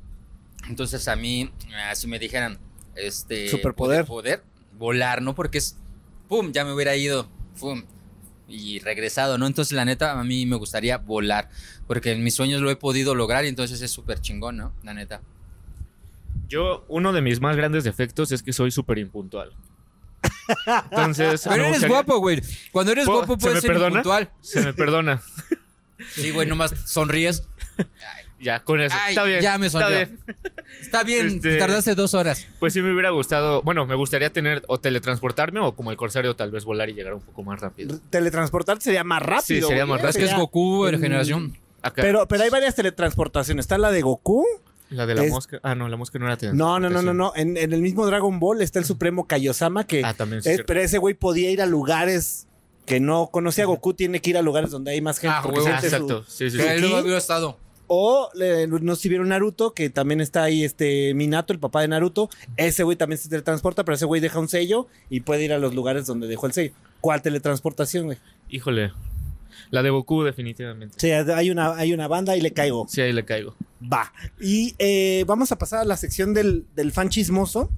Entonces a mí, ah, si me dijeran, este, Superpoder. poder, volar, ¿no? Porque es, pum, ya me hubiera ido, pum, y regresado, ¿no? Entonces, la neta, a mí me gustaría volar, porque en mis sueños lo he podido lograr y entonces es súper chingón, ¿no? La neta. Yo, uno de mis más grandes defectos es que soy súper impuntual. Entonces. Pero eres gustaría- guapo, güey. Cuando eres ¿Puedo- guapo se puedes me ser perdona? puntual. Se me perdona. Sí, güey, nomás sonríes. Ya, con eso. Ay, está bien. ya me está sonrió. bien. Está bien, Este- tardaste dos horas. Pues sí me hubiera gustado. Bueno, me gustaría tener o teletransportarme o como el corsario, tal vez volar y llegar un poco más rápido. Teletransportar sería más rápido. Sí, sería más Es que es Goku de la Mm, generación. Acá. Pero, pero hay varias teletransportaciones. Está la de Goku. La de la es- mosca. Ah, no, la mosca no era No, no, no, no, no. En, en el mismo Dragon Ball está el Supremo Kaiosama que. Ah, también sí. es pero ese güey podía ir a lugares que no conocía. Goku tiene que ir a lugares donde hay más gente. Ah, huevo. Ah, siente su- exacto. Sí, sí, sí. ahí luego había estado. O le- no sé si vieron Naruto, que también está ahí este Minato, el papá de Naruto. Ese güey también se teletransporta, pero ese güey deja un sello y puede ir a los lugares donde dejó el sello. ¿Cuál teletransportación, güey? Híjole. La de Goku, definitivamente. Sí, hay una, hay una banda y le caigo. Sí, ahí le caigo. Va. Y eh, vamos a pasar a la sección del, del fan chismoso.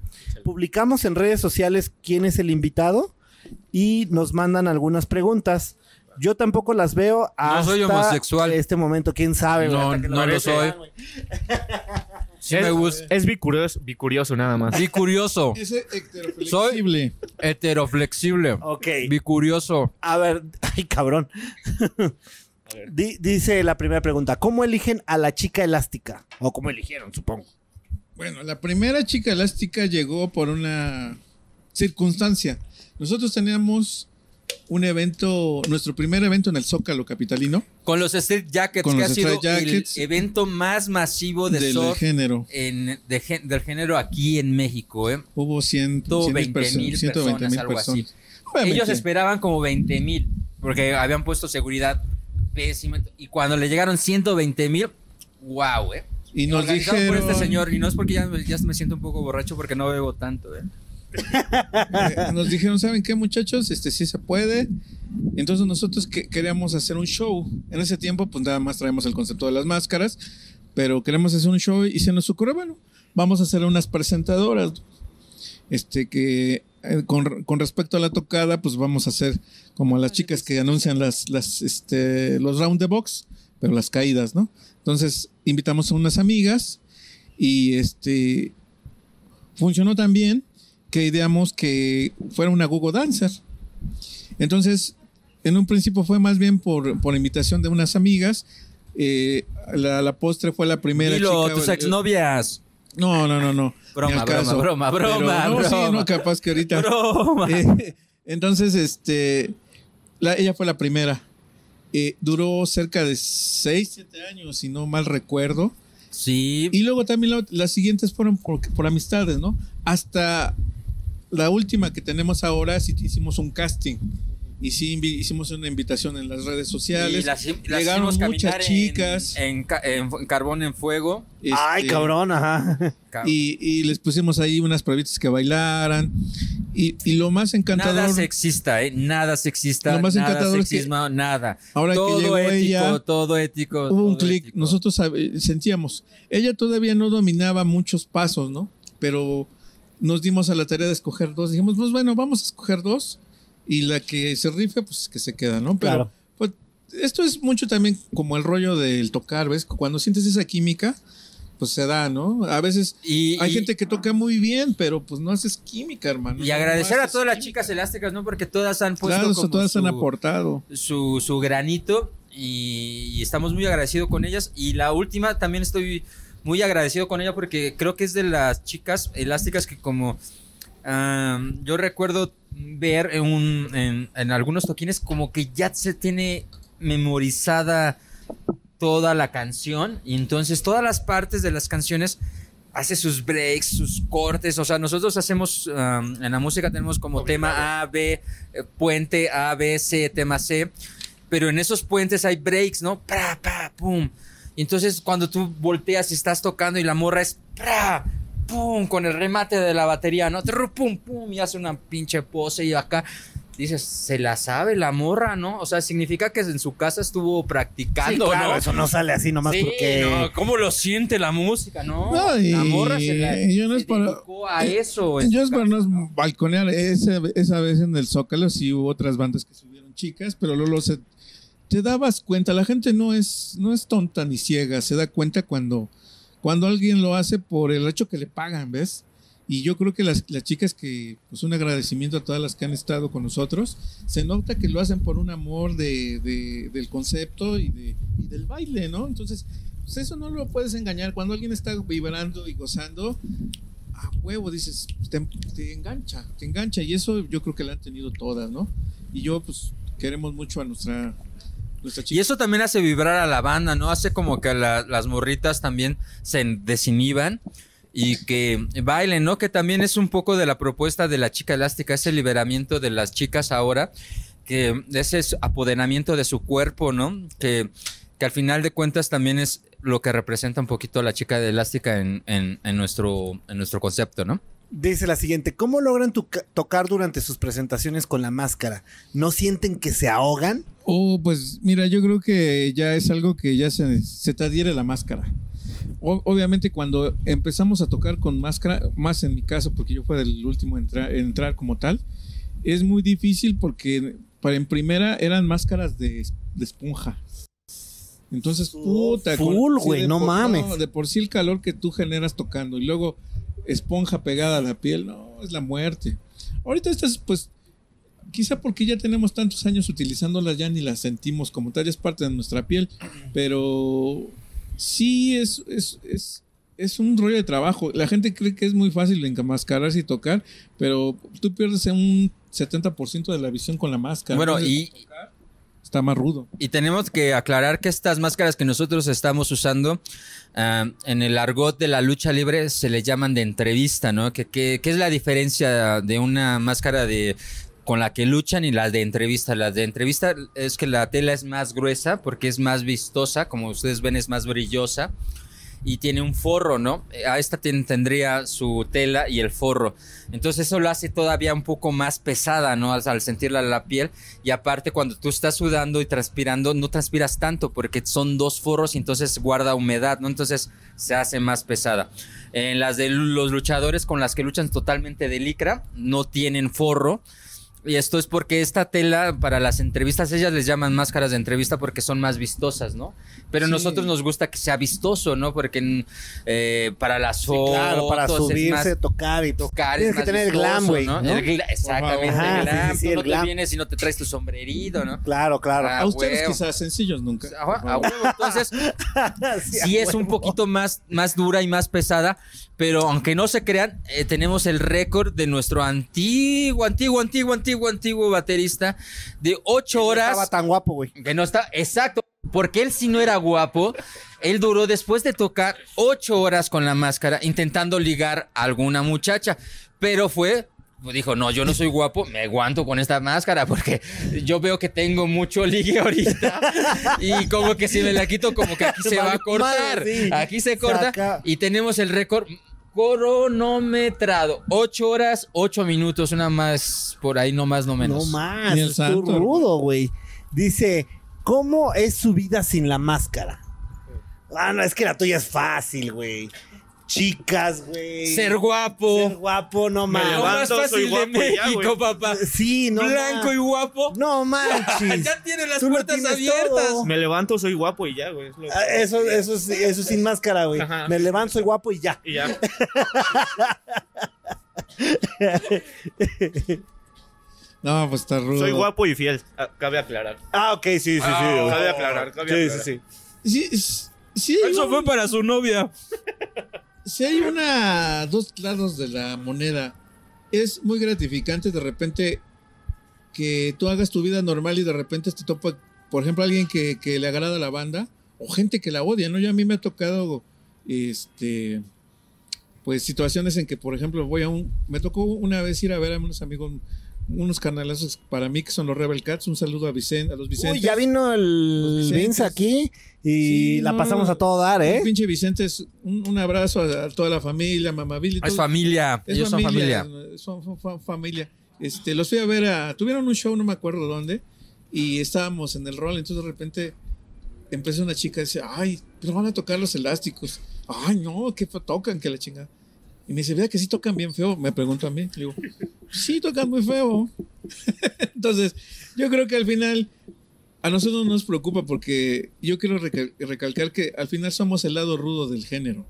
Publicamos en redes sociales quién es el invitado y nos mandan algunas preguntas. Yo tampoco las veo hasta No soy homosexual. este momento. ¿Quién sabe? No, no lo soy. Sí es, me gusta. Es bicurioso, bicurioso nada más. Bicurioso. Ese heteroflexible. Heteroflexible. Ok. Bicurioso. A ver, ay, cabrón. Di- dice la primera pregunta: ¿Cómo eligen a la chica elástica? O cómo eligieron, supongo. Bueno, la primera chica elástica llegó por una circunstancia. Nosotros teníamos un evento, nuestro primer evento en el Zócalo Capitalino Con los Street Jackets, Con que los ha sido Jackets. el evento más masivo de del surf género. en- de gen- del género aquí en México, ¿eh? Hubo 100, 120 mil 120 personas, algo así. Obviamente, Ellos esperaban como 20 mil, porque habían puesto seguridad pésima. Y cuando le llegaron 120 mil, wow, ¿eh? y nos dijeron, por este señor, y no es porque ya, me- ya me siento un poco borracho porque no bebo tanto, ¿eh? Eh, nos dijeron, ¿saben qué muchachos? Este sí se puede. Entonces nosotros que- queríamos hacer un show. En ese tiempo, pues nada más traemos el concepto de las máscaras, pero queremos hacer un show y se nos ocurrió, bueno, vamos a hacer unas presentadoras. Este que eh, con, con respecto a la tocada, pues vamos a hacer como las chicas que anuncian las, las, este, los round the box, pero las caídas, ¿no? Entonces invitamos a unas amigas y este funcionó tan bien que ideamos que fuera una Google Dancer. Entonces, en un principio fue más bien por, por invitación de unas amigas. Eh, la, la postre fue la primera Dilo, chica. tus exnovias. No, no, no, no. Broma, broma, broma, broma, Pero no, sí, no, capaz que ahorita. Broma. Eh, entonces, este, la- ella fue la primera. Eh, duró cerca de 6, 7 años, si no mal recuerdo. Sí. Y luego también la- las siguientes fueron por, por amistades, ¿no? Hasta la última que tenemos ahora, sí hicimos un casting. Y sí hicimos una invitación en las redes sociales. Y las, las Llegaron muchas en- chicas. En, en fu- carbón en fuego. este, Ay, cabrón, ajá. Y, y les pusimos ahí unas pruebitas que bailaran. Y, y lo más encantador. Nada sexista, ¿eh? Nada sexista. Lo más nada encantador es que sexismo, nada. ahora que todo llegó ético, ella, todo ético. Hubo un clic, nosotros sentíamos, ella todavía no dominaba muchos pasos, ¿no? Pero nos dimos a la tarea de escoger dos, dijimos, pues bueno, vamos a escoger dos y la que se rife, pues que se queda, ¿no? Pero Claro. pues, esto es mucho también como el rollo del tocar, ¿ves? Cuando sientes esa química, pues se da, ¿no? A veces Y, hay y- gente que toca muy bien, pero pues no haces química, hermano. y No agradecer a haces todas las chicas elásticas, ¿no? Porque todas han puesto Claro, como todas su, han aportado. su, su granito y, y estamos muy agradecidos con ellas. Y la última, también estoy muy agradecido con ella porque creo que es de las chicas elásticas que como ah, yo recuerdo ver en, un- en- en algunos toquines como que ya se tiene memorizada toda la canción y entonces todas las partes de las canciones hace sus breaks, sus cortes, o sea, nosotros hacemos um, en la música tenemos como tema A, B, eh, puente A, B, C, tema C, pero en esos puentes hay breaks, ¿no? Pa, pa, pum. Y entonces cuando tú volteas y estás tocando y la morra es pra, pum, con el remate de la batería, ¿no? Pum, pum, y hace una pinche pose y acá dices, se la sabe la morra, ¿no? O sea, significa que en su casa estuvo practicando, Sí, claro, ¿no? eso no sale así nomás Sí, porque. no, ¿Cómo lo siente la música, no? No, y- la morra se, la, yo no es para- a eso. Yo es para no balconear. Esa, esa vez en el Zócalo sí hubo otras bandas que subieron chicas, pero luego se, te dabas cuenta. La gente no es, no es tonta ni ciega. Se da cuenta cuando, cuando alguien lo hace por el hecho que le pagan, ¿ves? Y yo creo que las, las chicas que, pues un agradecimiento a todas las que han estado con nosotros, se nota que lo hacen por un amor de, de- del concepto y, de, y del baile, ¿no? Entonces, pues eso no lo puedes engañar. Cuando alguien está vibrando y gozando, a huevo, dices, te, te engancha, te engancha. Y eso yo creo que la han tenido todas, ¿no? Y yo, pues, queremos mucho a nuestra. Y eso también hace vibrar a la banda, ¿no? Hace como que la- las morritas también se desinhiban y que bailen, ¿no? Que también es un poco de la propuesta de la chica elástica, ese liberamiento de las chicas ahora, que ese es apoderamiento de su cuerpo, ¿no? Que, que al final de cuentas también es lo que representa un poquito la chica de elástica en, en- en nuestro, en nuestro concepto, ¿no? Dice la siguiente: ¿Cómo logran tocar durante sus presentaciones con la máscara? ¿No sienten que se ahogan? Oh, pues mira, yo creo que ya es algo que ya se, se te adhiere la máscara. O- obviamente cuando empezamos a tocar con máscara, más en mi caso, porque yo fui el último en entrar, en entrar como tal, es muy difícil porque para en primera eran máscaras de, de esponja. Entonces, puta. full, güey, no por- mames. de por sí el calor que tú generas tocando y luego esponja pegada a la piel, no, es la muerte. Ahorita estas, pues, quizá porque ya tenemos tantos años utilizándolas, ya ni las sentimos como tal, ya es parte de nuestra piel, pero sí es, es, es, es un rollo de trabajo. La gente cree que es muy fácil enmascararse y tocar, pero tú pierdes un 70% de la visión con la máscara. Bueno, Entonces, y, Está más rudo. Y tenemos que aclarar que estas máscaras que nosotros estamos usando ah, en el argot de la lucha libre se le llaman de entrevista, ¿no? ¿Qué que, que es la diferencia de una máscara de con la que luchan y la de entrevista? La de entrevista es que la tela es más gruesa porque es más vistosa, como ustedes ven es más brillosa y tiene un forro, ¿no? A esta ten- tendría su tela y el forro. Entonces eso lo hace todavía un poco más pesada, ¿no? Al, al sentirla en la piel. Y aparte cuando tú estás sudando y transpirando, no transpiras tanto porque son dos forros y entonces guarda humedad, ¿no? Entonces se hace más pesada. En las de los luchadores con las que luchan totalmente de licra, no tienen forro. Y esto es porque esta tela para las entrevistas, ellas les llaman máscaras de entrevista porque son más vistosas, ¿no? Pero a Sí. nosotros nos gusta que sea vistoso, ¿no? Porque mm, eh, para las Sí, fotos, claro, para subirse, más- tocar y tocar Tienes es que tener el vistoso, glam, güey. ¿no? ¿no? El gla- exactamente, Ajá, el glam. sí, sí, Tú el no glam. te vienes y no te traes tu sombrerito, ¿no? Claro, claro. Ah, a ustedes huevo. quizás sencillos nunca. A, a huevo, entonces Sí, sí a es un poquito más, más dura y más pesada, pero aunque no se crean, eh, tenemos el récord de nuestro antiguo, antiguo, antiguo, antiguo, antiguo baterista de ocho No horas. estaba tan guapo, güey. Que no está, exacto, porque él si no era guapo, él duró después de tocar ocho horas con la máscara intentando ligar a alguna muchacha, pero fue... Dijo, no, yo no soy guapo, me aguanto con esta máscara porque yo veo que tengo mucho ligue ahorita y como que si me la quito como que aquí se va a cortar, aquí se corta y tenemos el récord cronometrado, ocho horas, ocho minutos, una más por ahí, no más, no menos. No más, Ni el es santo, rudo, güey. Dice, ¿cómo es su vida sin la máscara? Ah, no, es que la tuya es fácil, güey. Chicas, güey. Ser guapo. Ser guapo, no Me Lo mames. levanto, más soy fácil de guapo y ya, México, güey. papá. Sí, no Blanco ma- y guapo. No manches. ya tiene las Tú lo puertas abiertas. todo. Me levanto, soy guapo y ya, güey. es lo- Ah, Eso, eso, es- eso es sin máscara, güey. Ajá. Me levanto, soy guapo y ya. Y ya. No, pues está rudo. Soy guapo y fiel. Ah, cabe aclarar. Ah, ok, sí, sí, sí. Ah, cabe aclarar, cabe Sí, aclarar. sí, sí. Sí, es- sí, Eso fue para su novia. si hay una, dos lados de la moneda, es muy gratificante de repente que tú hagas tu vida normal y de repente te topa, por ejemplo, alguien que, le agrada la banda o gente que la odia, ¿no? Ya a mí me ha tocado, este, pues situaciones en que, por ejemplo, voy a un, me tocó una vez ir a ver a unos amigos, unos canalazos para mí que son los Rebel Cats, un saludo a Vicente, a los Vicentes. Uy, ya vino el. Vince aquí y Sí, la no, pasamos a todo dar, ¿eh? pinche Vicente es un, un abrazo a, a toda la familia, mamá Billy. Es todo- familia, es ellos son familia. Son, son fa- familia. Este, los fui a ver a. Tuvieron un show, no me acuerdo dónde. Y estábamos en el rol. Entonces de repente empezó una chica y dice: Ay, pero van a tocar los elásticos. Ay, no, que tocan, que la chingada. Y me dice: Vea que sí tocan bien feo. Me pregunto a mí. Le digo: Sí, tocan muy feo. Entonces, yo creo que al final. A nosotros no nos preocupa porque yo quiero recal- recalcar que al final somos el lado rudo del género.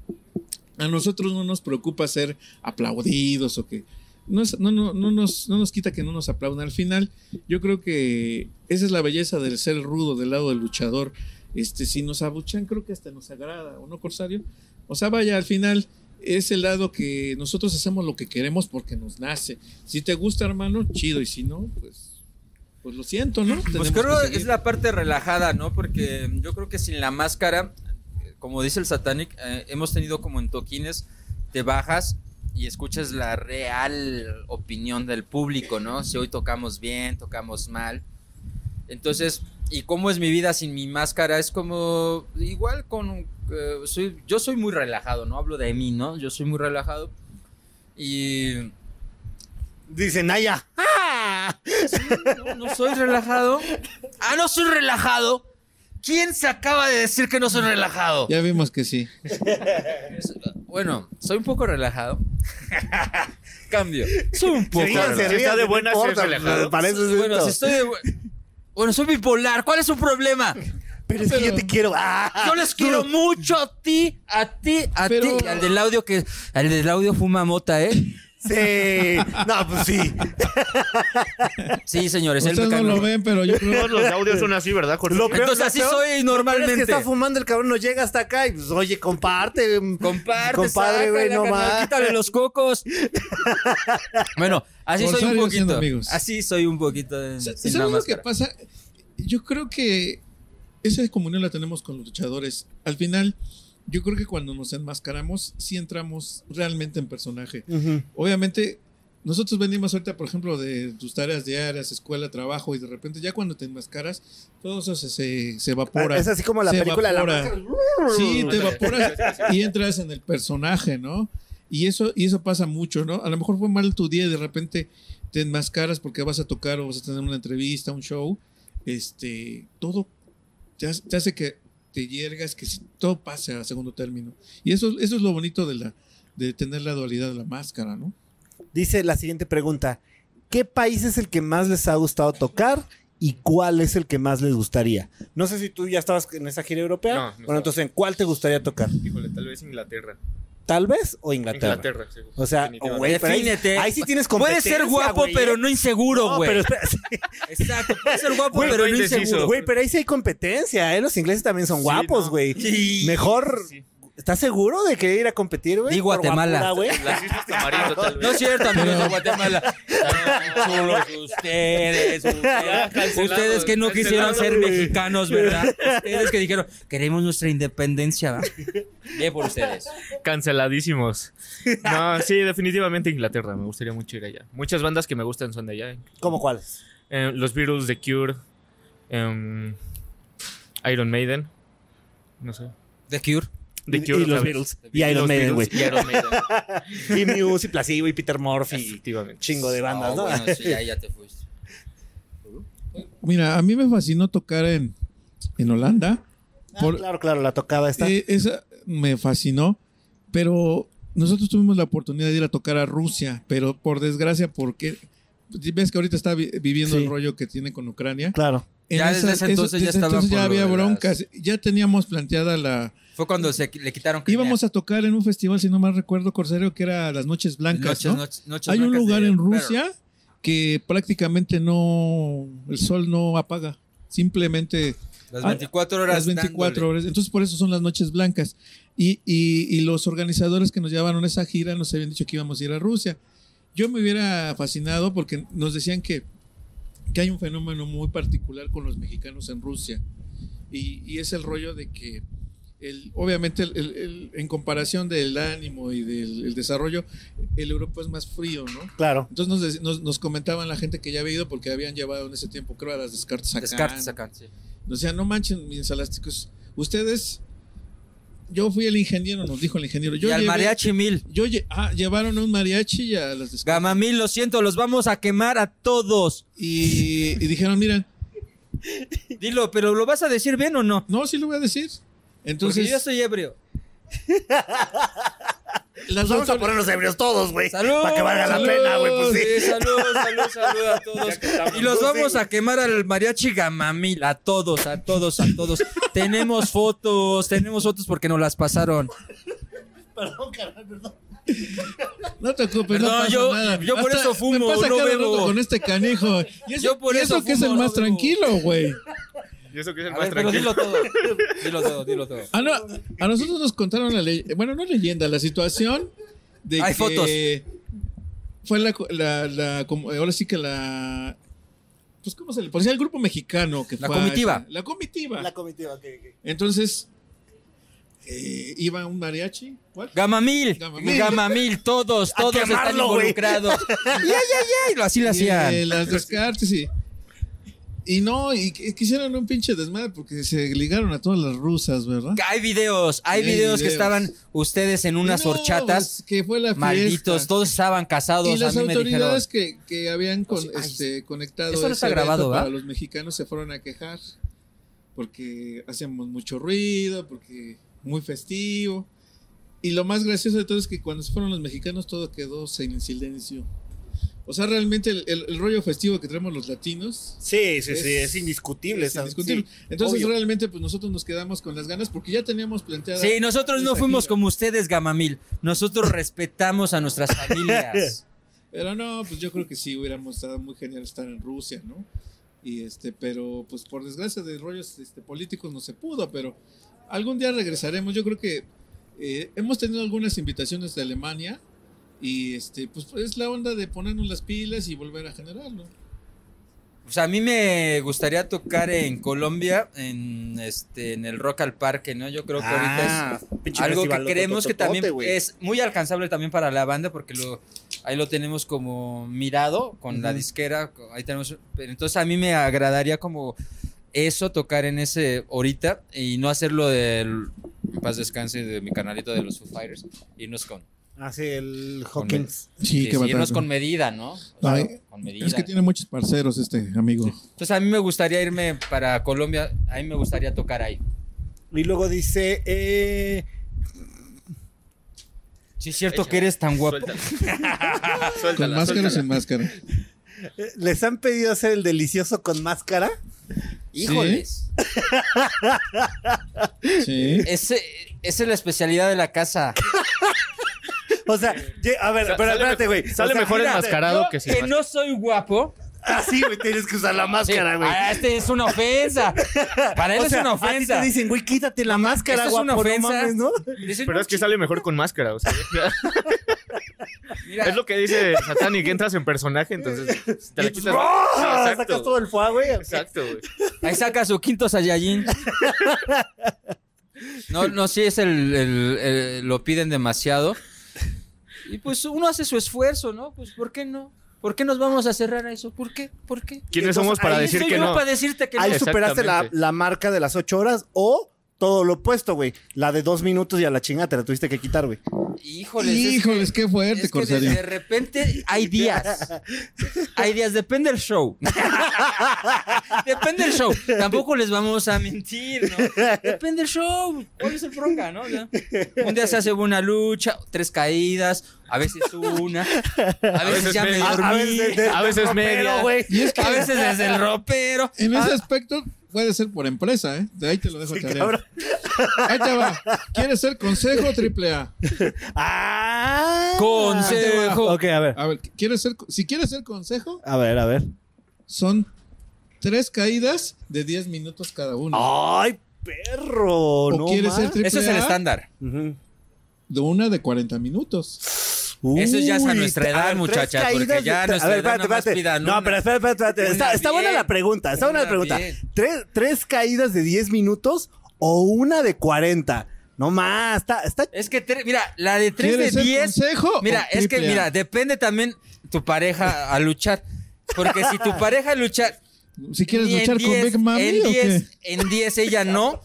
A nosotros no nos preocupa ser aplaudidos o que no, no, no, no nos, no nos quita que no nos aplaudan. Al final, yo creo que esa es la belleza del ser rudo, del lado del luchador. Este, si nos abuchan, creo que hasta nos agrada, ¿o no, Corsario? O sea, vaya, al final es el lado que nosotros hacemos lo que queremos porque nos nace. Si te gusta, hermano, chido, y si no, pues, pues lo siento, ¿no? Pues Tenemos creo que es la parte relajada, ¿no? Porque yo creo que sin la máscara, como dice el Satanic, eh, hemos tenido como en toquines, te bajas y escuchas la real opinión del público, ¿no? Si hoy tocamos bien, tocamos mal. Entonces, ¿y cómo es mi vida sin mi máscara? Es como igual con... eh, soy, yo soy muy relajado, ¿no? Hablo de mí, ¿no? Yo soy muy relajado. Y Dice Naya. ¡Ah! No, no soy relajado. Ah, no soy relajado. ¿Quién se acaba de decir que no soy relajado? Ya vimos que sí. Es- Bueno, soy un poco relajado. Cambio. Soy un poco se relajado. rían, está de no importa, es relajado. Bueno, si estoy de Bueno, soy bipolar. ¿Cuál es su problema? Pero es que yo te quiero. ¡Ah! Yo les quiero mucho a ti, a ti, a Pero- ti. Al del audio que. Al del audio fuma mota, ¿eh? Sí. No, pues sí. Sí, señores. Ustedes no lo ven, pero yo creo Todos los audios son así, ¿verdad, Jorge? Lo peor- Entonces así peor- soy peor Es que normalmente. está fumando el cabrón, no llega hasta acá y pues, oye, comparte. Comparte, Compadre, güey, no más. Quítale los cocos. bueno, así soy un poquito. amigos. Así soy un poquito. de- ¿Sabes lo que pasa? Yo creo que esa comunión la tenemos con los luchadores. Al final, yo creo que cuando nos enmascaramos, sí entramos realmente en personaje. Obviamente, nosotros venimos ahorita, por ejemplo, de tus tareas diarias, escuela, trabajo, y de repente ya cuando te enmascaras, todo eso se, se, se evapora. Es así como la película de la evapora. máscara. Sí, te evaporas y entras en el personaje, ¿no? Y eso, y eso pasa mucho, ¿no? A lo mejor fue mal tu día y de repente te enmascaras porque vas a tocar o vas a tener una entrevista, un show. Este, todo te hace, te hace que te hiergas, que si- todo pase a segundo término. Y eso, eso es lo bonito de la de tener la dualidad de la máscara, ¿no? Dice la siguiente pregunta. ¿Qué país es el que más les ha gustado tocar y cuál es el que más les gustaría? No sé si tú ya estabas en esa gira europea. No, no bueno, estaba. entonces, ¿en cuál te gustaría tocar? Híjole, tal vez Inglaterra. ¿Tal vez o Inglaterra? Inglaterra, sí. O sea, güey, pero ahí- Defínete. Ahí, sí tienes Puede competencia, ser guapo, güey, pero ¿eh? no inseguro, No, güey. pero espera, Exacto, puede ser guapo, Güey, pero no indeciso. inseguro. güey, pero ahí sí hay competencia, ¿eh? Los ingleses también son Sí, guapos, no. güey. Sí. Mejor, Sí. ¿Estás seguro de querer ir a competir, güey? Di Por Guatemala. guapura, güey. Las Islas Tamarindo, tal vez. No es cierto, amigos de Guatemala. Chulos ustedes, ustedes, ustedes que no quisieron ser güey. mexicanos, ¿verdad? Ustedes que dijeron, queremos nuestra independencia. Bien por ustedes. Canceladísimos. No, sí, definitivamente Inglaterra. Me gustaría mucho ir allá. Muchas bandas que me gustan son de allá. ¿Cómo cuáles? Eh, los Beatles, The Cure, em, Iron Maiden. No sé. The Cure. The Y- Cure. y los. Beatles. Y los Iron Maiden, güey. Y Iron Maiden. Y Muse, y Placebo, y Peter Murphy. Efectivamente. Chingo de bandas, ¿no? bueno, sí, ya, ya te fuiste. Mira, a mí me fascinó tocar en, en Holanda. Ah, Por- claro, claro, la tocada está. Eh, esa me fascinó, pero nosotros tuvimos la oportunidad de ir a tocar a Rusia, pero por desgracia, porque ves que ahorita está vi- viviendo Sí. el rollo que tiene con Ucrania. claro. En Ya desde ese entonces ya desde estaba entonces ya había las- broncas, ya teníamos planteada la... Fue cuando se le quitaron Crimea. Íbamos a tocar en un festival, si no mal recuerdo, Corsario, que era Las Noches Blancas, Noches- ¿no? noches- noches Hay un blancas lugar en Perro. Rusia que prácticamente no, el sol no apaga, simplemente Las Ah, 24 horas. Las 24 dándole. horas. Entonces, por eso son las noches blancas. Y, y- y los organizadores que nos llevaron a esa gira nos habían dicho que íbamos a ir a Rusia. Yo me hubiera fascinado porque nos decían que, que hay un fenómeno muy particular con los mexicanos en Rusia. Y, y es el rollo de que, el, obviamente, el- el- en comparación del ánimo y del el desarrollo, el Europa es más frío, ¿no? Claro. Entonces nos, nos, nos comentaban la gente que ya había ido porque habían llevado en ese tiempo, creo, a las Descartes acá. Descartes acá, sí. Nos decían, no manchen, mis elásticos. Ustedes, yo fui el ingeniero, nos dijo el ingeniero. Yo y al llevé- mariachi mil. Yo lle- ah, llevaron un mariachi y a las. Gama mil, lo siento, los vamos a quemar a todos. Y, y dijeron, miren, Dilo, pero ¿lo vas a decir bien o no? no, sí lo voy a decir. Porque Entonces, yo estoy ebrio. las Vamos a ponernos ebrios todos, güey. ¡Salud! Para que valga la pena, güey. Pues sí. Sí, salud, salud, salud a todos. Y los vamos a quemar al mariachi gamamil, a todos, a todos, a todos. tenemos fotos, tenemos fotos porque nos las pasaron. Perdón, carnal, perdón. No te ocupes, Perdón, no pasa yo- nada. yo por eso fumo, me pasa no cada bebo. rato con este canijo. Y eso, Yo por y eso que es el no más bebo. tranquilo, güey. Y eso que es el A más ver, pero dilo todo. Dilo todo, dilo todo. Ah, no, a nosotros nos contaron la leyenda, bueno, no leyenda, la situación de Hay que fotos. fue la, la, la- como- ahora sí que la, pues cómo se le ponía el grupo mexicano que La fue comitiva. la comitiva. La comitiva, ok, ok. Entonces eh, iba un mariachi, ¿cuál? Gamamil, Gamamil. Gamamil, todos, todos están quemarlo, involucrados. ¡Ay, ay, ay! Así lo Y, hacían. eh, las descartes y y no, y qu- quisieron un pinche desmadre porque se ligaron a todas las rusas, ¿verdad? Hay videos, hay Hay videos que estaban ustedes en unas No, horchatas. que fue la fiesta. Malditos, todos estaban casados. Y a las mí me dijeron. autoridades que, que habían con- Ay, este, conectado eso no está grabado, para ¿va? los mexicanos se fueron a quejar porque hacíamos mucho ruido, porque muy festivo. Y lo más gracioso de todo es que cuando se fueron los mexicanos todo quedó en silencio. O sea, realmente el, el- el rollo festivo que tenemos los latinos Sí, sí, Es- sí, es indiscutible. es esa- indiscutible. sí, Entonces obvio. realmente pues nosotros nos quedamos con las ganas porque ya teníamos planteada. Sí, nosotros no fuimos gira. como ustedes, Gamamil. Nosotros respetamos a nuestras familias. Pero no, pues yo creo que sí hubiéramos estado muy genial estar en Rusia, ¿no? Y este, pero pues por desgracia de rollos este, políticos no se pudo, pero algún día regresaremos. Yo creo que eh, hemos tenido algunas invitaciones de Alemania y este, pues es la onda de ponernos las pilas y volver a generar, ¿no? O sea, a mí me gustaría tocar en Colombia, en este, en el Rock al Parque, ¿no? Yo creo que ahorita Ah, es pinche algo que creemos que también es muy alcanzable también para la banda porque lo ahí lo tenemos como mirado con la disquera, ahí tenemos pero entonces a mí me agradaría como eso tocar en ese ahorita y no hacerlo del paz descanse de mi canalito de los Foo Fighters, irnos con Ah, sí, el Con Hawkins. Sí, sí, irnos con medida, ¿no? Ay, con medida. Es que tiene muchos parceros este amigo. Entonces a mí me gustaría irme para Colombia, a mí me gustaría tocar ahí. Y luego dice, eh, Sí, es cierto que eres tan guapo. Suéltala. ¿Con máscara o sin máscara? ¿les han pedido hacer el delicioso con máscara? Híjoles. Sí. Ese, esa es la especialidad de la casa. O sea, a ver, pero espérate, güey. Sale O sea, mejor mira, enmascarado Yo, que sin que no soy guapo. Así, güey, tienes que usar la Sí, máscara, güey. ah, este es una ofensa. Para él O sea, es una a ti ofensa. te dicen, güey, quítate la máscara, esto es una guapo, no ofensa. mames, ¿no? Dicen, Pero no, es que sale mejor con máscara, o sea, mira, es lo que dice Satani, que entras en personaje, entonces te la Y quitas. Sí, Sacas exacto. todo el fuego, güey. Exacto, güey. ahí saca su quinto Saiyajin. No, no, sí es el, el- el- lo piden demasiado. Y pues uno hace su esfuerzo, ¿no? Pues ¿por qué no? ¿Por qué nos vamos a cerrar a eso? ¿Por qué? ¿Por qué? ¿Quiénes Entonces, somos para ahí decir Soy que yo no? para decirte que no. Ahí superaste la marca de las ocho horas o todo lo opuesto, güey. La de dos minutos y a la chingada te la tuviste que quitar, güey. Híjoles, es que- Híjoles, qué fuerte, Es que de, Corsario. de repente hay días. Hay días, depende del show. depende del show. Tampoco les vamos a mentir, ¿no? Depende del show. ¿Cuál es el bronca, no? Un día se hace una lucha, tres caídas, a veces una, a veces, veces ya me dormí, A veces, de- A veces de- media. güey. Y es que a veces desde el ropero. en ese Ah, aspecto puede ser por empresa, ¿eh? De ahí te lo dejo Sí, tarea. cabrón. Ahí te va. ¿Quieres ser consejo o triple A? Ah. Consejo. Ok, a ver. A ver, ¿quieres ser, si quieres ser consejo, A ver, a ver. son tres caídas de 10 minutos cada uno. Ay, perro. ¿O no quieres ser más. triple Eso es el estándar. De una de 40 minutos. Eso ya es a nuestra edad, a ver, tres muchachas, caídas porque ya a nuestra a ver, edad espérate, nada más espérate. pidan No, una. pero espérate, espérate, espérate. Está, está buena la pregunta, está buena la pregunta. ¿Tres, tres caídas de 10 minutos o una de 40? No más, está, está Es que, mira, la de 3 de ¿Quieres el 10. consejo Mira, es que, mira, depende también tu pareja a luchar. Porque si tu pareja lucha. Si quieres luchar con 10, Big Mami en o qué? 10, en 10 ella no,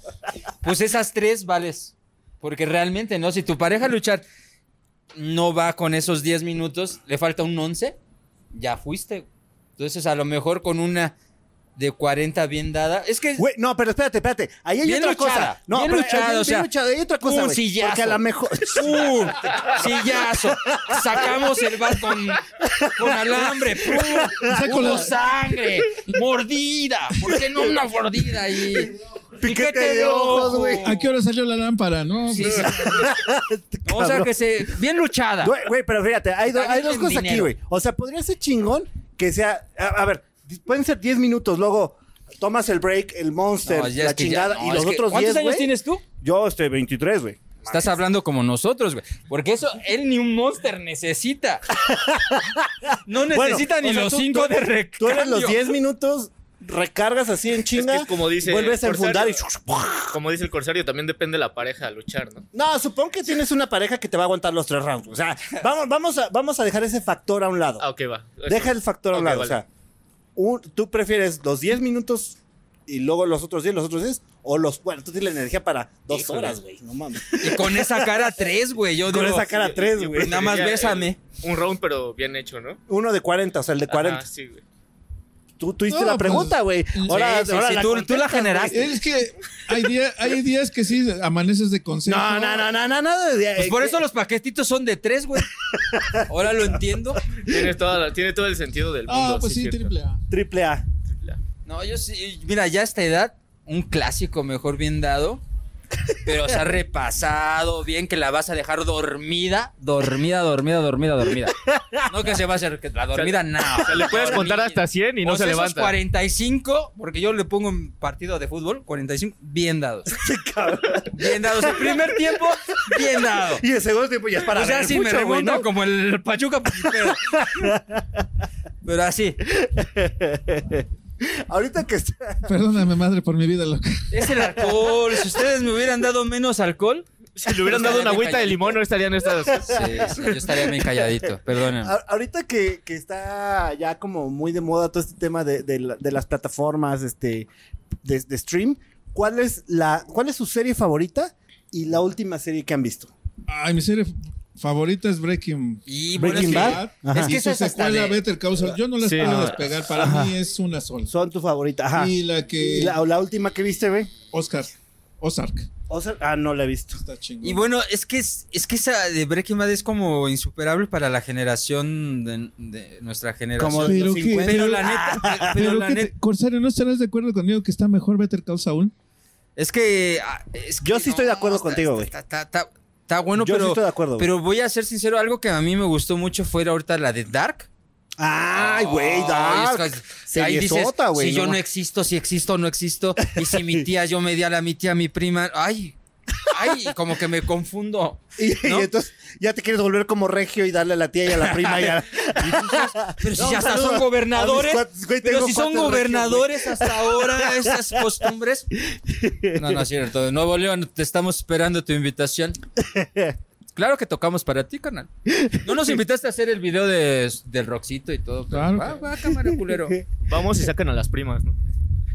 pues esas tres vales. Porque realmente, ¿no? Si tu pareja luchar no va con esos 10 minutos, le falta un 11, ya fuiste. Entonces, a lo mejor con una de 40 bien dada. Es que. Güey, no, pero espérate, espérate. Ahí hay Bien otra luchada, cosa. No, bien pero luchada, hay, o sea, bien luchada, hay otra cosa, un güey. sillazo. Porque a lo mejor. ¡Pum! Sillazo. Sacamos el bat con, con alambre. ¡Pum! Saco la- sangre. Mordida. ¿Por qué no una mordida ahí? Piquete de ojos, güey. ¿A qué hora salió la lámpara? No, Sí, pues, sí. O sea, que se. Bien luchada. Güey, pero fíjate, hay, do- dos cosas aquí, güey. O sea, podría ser chingón que sea. A, a ver, pueden ser 10 minutos, luego tomas el break, el monster, No, la ya- chingada no, y los otros 10. ¿Cuántos años tienes tú? Yo estoy 23, güey. Estás hablando como nosotros, güey. Porque eso él ni un monster necesita. No necesita Bueno, ni o sea, los tú- 5 tú- de recambio. Tú eres los 10 minutos, recargas así en chinga, Es que como dice vuelves a enfundar y. Como dice el corsario, también depende de la pareja a luchar, ¿no? No, supongo que tienes una pareja que te va a aguantar los tres rounds. O sea, vamos, vamos, a, vamos a dejar ese factor a un lado. Ah, ok, va. Deja el factor a un lado. vale. O sea, un- tú prefieres los 10 minutos y luego los otros 10, los otros 10, o los. Bueno, tú tienes la energía para dos Híjole. horas, güey. No mames. Y con esa cara 3, güey. Yo Con digo, esa cara 3, Yo güey. Nada más bésame. un round, pero bien hecho, ¿no? Uno de 40, o sea, el de 40. Ajá, sí, güey. Tú, tú hiciste No, la pues, pregunta, güey. Ahora, sí, sí, ahora sí, la tú- tú la generaste. es que hay, día- hay días que sí amaneces de consejo. No, no, no, no, no, nada de. Pues por eso los paquetitos son de 3, güey. Ahora lo entiendo. Tiene, toda la- tiene todo el sentido del mundo. Ah, pues sí, triple A. Triple A. Triple A. No, yo sí. Mira, ya a esta edad, un clásico mejor bien dado. Pero se ha repasado bien que la vas a dejar dormida, dormida, dormida, dormida, dormida. No que se va a hacer que la dormida, no. O sea, le puedes contar hasta 100 y no O sea, se esos levanta. 45, porque yo le pongo en partido de fútbol, 45, bien dados. bien dados. El primer tiempo, bien dado. Y el segundo tiempo ya es para o sea, si me remonto ¿no? como el Pachuca, pues, pero, pero así. Ahorita que está. Perdóname, madre, por mi vida loca. Es el alcohol. Si ustedes me hubieran dado menos alcohol, Si le hubieran dado una agüita de limón, no estarían estas. sí, sí, yo estaría bien calladito. Perdónenme. A- Ahorita que, que está ya como muy de moda todo este tema de, de la- de las plataformas este, de, de stream, ¿cuál es, la, ¿cuál es su serie favorita y la última serie que han visto? Ay, mi serie favorita es Breaking Y Breaking Bad. Ajá. Es que y esa su es hasta secuela de- Better Call Saul. Yo no las Sí, puedo no. despegar. Para Ajá. mí es una sola. Son tu favorita. Ajá. Y la que... ¿Y la, o la última que viste, güey? Oscar. Ozark. O sea, ah, no la he visto. Está chingón. Y bueno, es que es, es que esa de Breaking Bad es como insuperable para la generación de, de nuestra generación. Como Pero los que- 50. pero la neta, pero, Pero la que neta, te- Corsario, ¿no estarás de acuerdo conmigo que está mejor Better Call Saul? es que ah, es que Yo sí estoy de acuerdo está- contigo, güey. Está, bueno, Yo sí pero, estoy de acuerdo, güey. pero voy a ser sincero, algo que a mí me gustó mucho fue ahorita la de Dark. Ay, güey, Ay, Dark. es que Ahí dices, güey, si yo no no existo, si existo o no existo, y si mi tía, yo me di a la mi tía, mi prima, ay, ay, como que me confundo. Y, entonces ya te quieres volver como regio y darle a la tía y a la prima y a... Pero si No, ya hasta son gobernadores, mis cuates, güey, pero si son gobernadores hasta ahora, esas costumbres. No, no es cierto. De Nuevo León, te estamos esperando tu invitación. Claro que tocamos para ti, canal. No nos invitaste a hacer el video de, del Roxito y todo. pero Claro. Va, va, cámara, culero. Vamos y sacan a las primas, ¿no?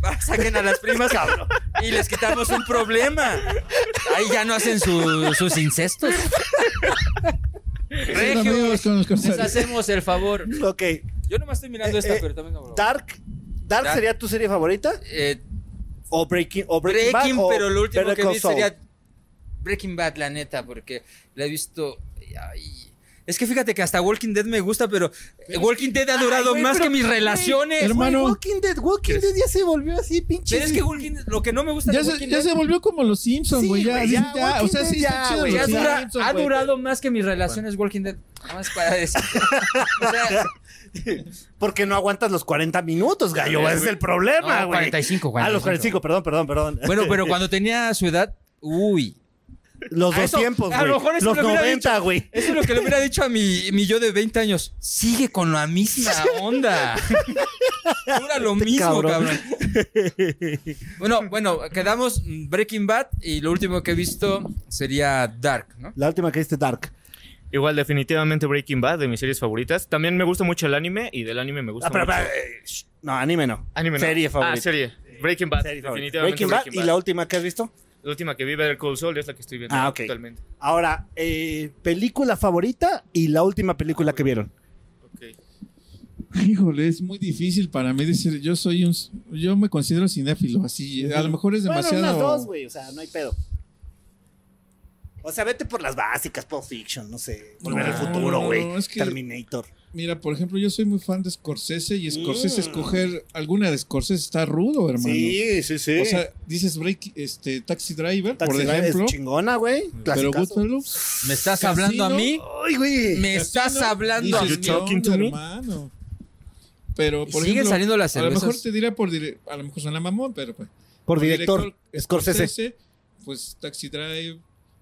Saquen a las primas, cabrón. Y les quitamos un problema. Ahí ya no hacen su- sus incestos. Regio, les hacemos el favor. ok. Yo nomás estoy mirando Eh, esta, eh, pero también no. Dark. Dark Dark. sería tu serie favorita? Eh, ¿O Breaking, o Breaking, Breaking, Bad, o pero lo último Better que vi sería Breaking Bad, la neta, porque la he visto. ay, Es que fíjate que hasta Walking Dead me gusta, pero Walking Dead ha Ay, durado güey, más pero- que mis relaciones. Hermano. Güey, güey. Walking Dead, Walking Dead ya se volvió así, pinche. Pero es que Walking Dead- lo que no me gusta Ya de se, Walking ya Dead se volvió como los Simpsons, Sí, güey. ya, güey, sí, ya, ya, o Walking sea, Dead sí ya, está chido. güey, los Ya dura- Simpsons, ha güey. durado más que mis relaciones Walking Dead. Nada más para decir. O sea, Porque no aguantas los 40 minutos, gallo. Ese es güey. el problema, No, güey. 45, Ah, los 45, 45. perdón, perdón, perdón. bueno, pero cuando tenía su edad, uy. Los A dos eso- tiempos, a lo güey. mejor eso Los lo hubiera 90, dicho. güey. Eso es lo que le hubiera dicho a mi, mi yo de 20 años. Sigue con la misma onda. Dura lo mismo, cabrón. cabrón. Bueno, bueno, quedamos Breaking Bad y lo último que he visto sería Dark, ¿no? La última que viste, Dark. Igual, definitivamente Breaking Bad, de mis series favoritas. También me gusta mucho el anime y del anime me gusta Ah, pero, mucho. pero, eh, no, anime no. Anime, ¿no? Serie favorita. Ah, serie. Breaking Bad, Serie definitivamente Breaking Bad. ¿Y la última que has visto? La última que vi, Better Call Saul, es la que estoy viendo Ah, ok. actualmente. Ahora, eh, película favorita y la última película que vieron. Ok. Híjole, es muy difícil para mí decir, yo soy un, yo me considero cinéfilo, así, a lo mejor es Bueno, demasiado. unas dos, güey, o sea, no hay pedo. O sea, vete por las básicas, Pulp Fiction, no sé. Volver No, al futuro, güey. no, es que- Terminator. Mira, por ejemplo, yo soy muy fan de Scorsese y Scorsese Mm. escoger alguna de Scorsese está rudo, hermano. Sí, sí, sí. O sea, dices break, este, Taxi Driver, Taxi por Driver ejemplo, es chingona, güey. pero. Goodfellas. ¿Me estás Casino. hablando a mí? Ay, güey. ¿Me estás Casino, hablando a dices, mí? ¿qué talking onda, to me? hermano? Pero, por Siguen ejemplo, saliendo las a lo mejor cervezas. te diré por dire- a lo mejor suena mamón, pero pues, Por director, Scorsese. pues Taxi Drive.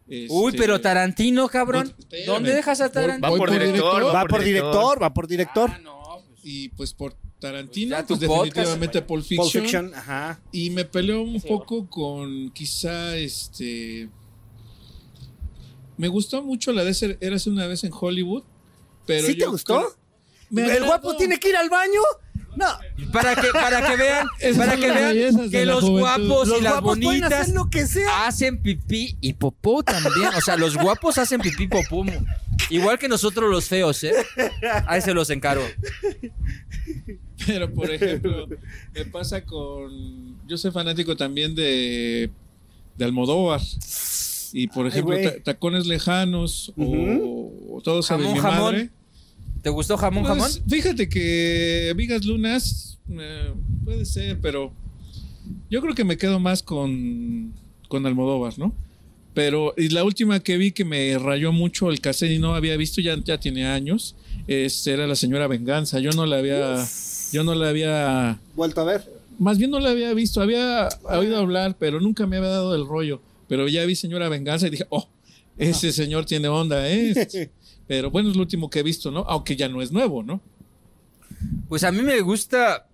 Uy, este, pero Tarantino, cabrón. Espérame. ¿Dónde dejas a Tarantino? Va por director. Va por director, va por director. Ah, no, pues, Y pues por Tarantino, pues tu podcast, definitivamente Pulp Fiction. Pulp Fiction, ajá. Y me peleó un poco con quizá este. Me gustó mucho la de ser, Érase una vez en Hollywood. Pero ¿Sí te gustó? creo- ¿El agradó. guapo tiene que ir al baño? No. Para que, para que vean, Esas para que vean que los juventud. guapos Los y las guapos bonitas hacer lo que sea. hacen pipí y popó también. O sea, los guapos hacen pipí y popó. Igual que nosotros los feos, ¿eh? Ahí se los encargo. Pero por ejemplo, me pasa con. Yo soy fanático también de, de Almodóvar. Y por ejemplo, Tacones Lejanos o, o Todos saben Jamón, mi jamón. ¿Te gustó jamón, Pues, jamón? Fíjate que Vigas Lunas eh, puede ser, pero yo creo que me quedo más con, con Almodóvar, ¿no? Pero y la última que vi que me rayó mucho el cassette y no había visto, ya, ya tiene años, es, era la señora Venganza. Yo no la había, yo no la había, Vuelto a ver. más bien no la había visto, había oído hablar, pero nunca me había dado el rollo. Pero ya vi señora Venganza y dije, oh, ese señor tiene onda, ¿eh? Pero bueno, es lo último que he visto, ¿no? Aunque ya no es nuevo, ¿no? Pues a mí me gusta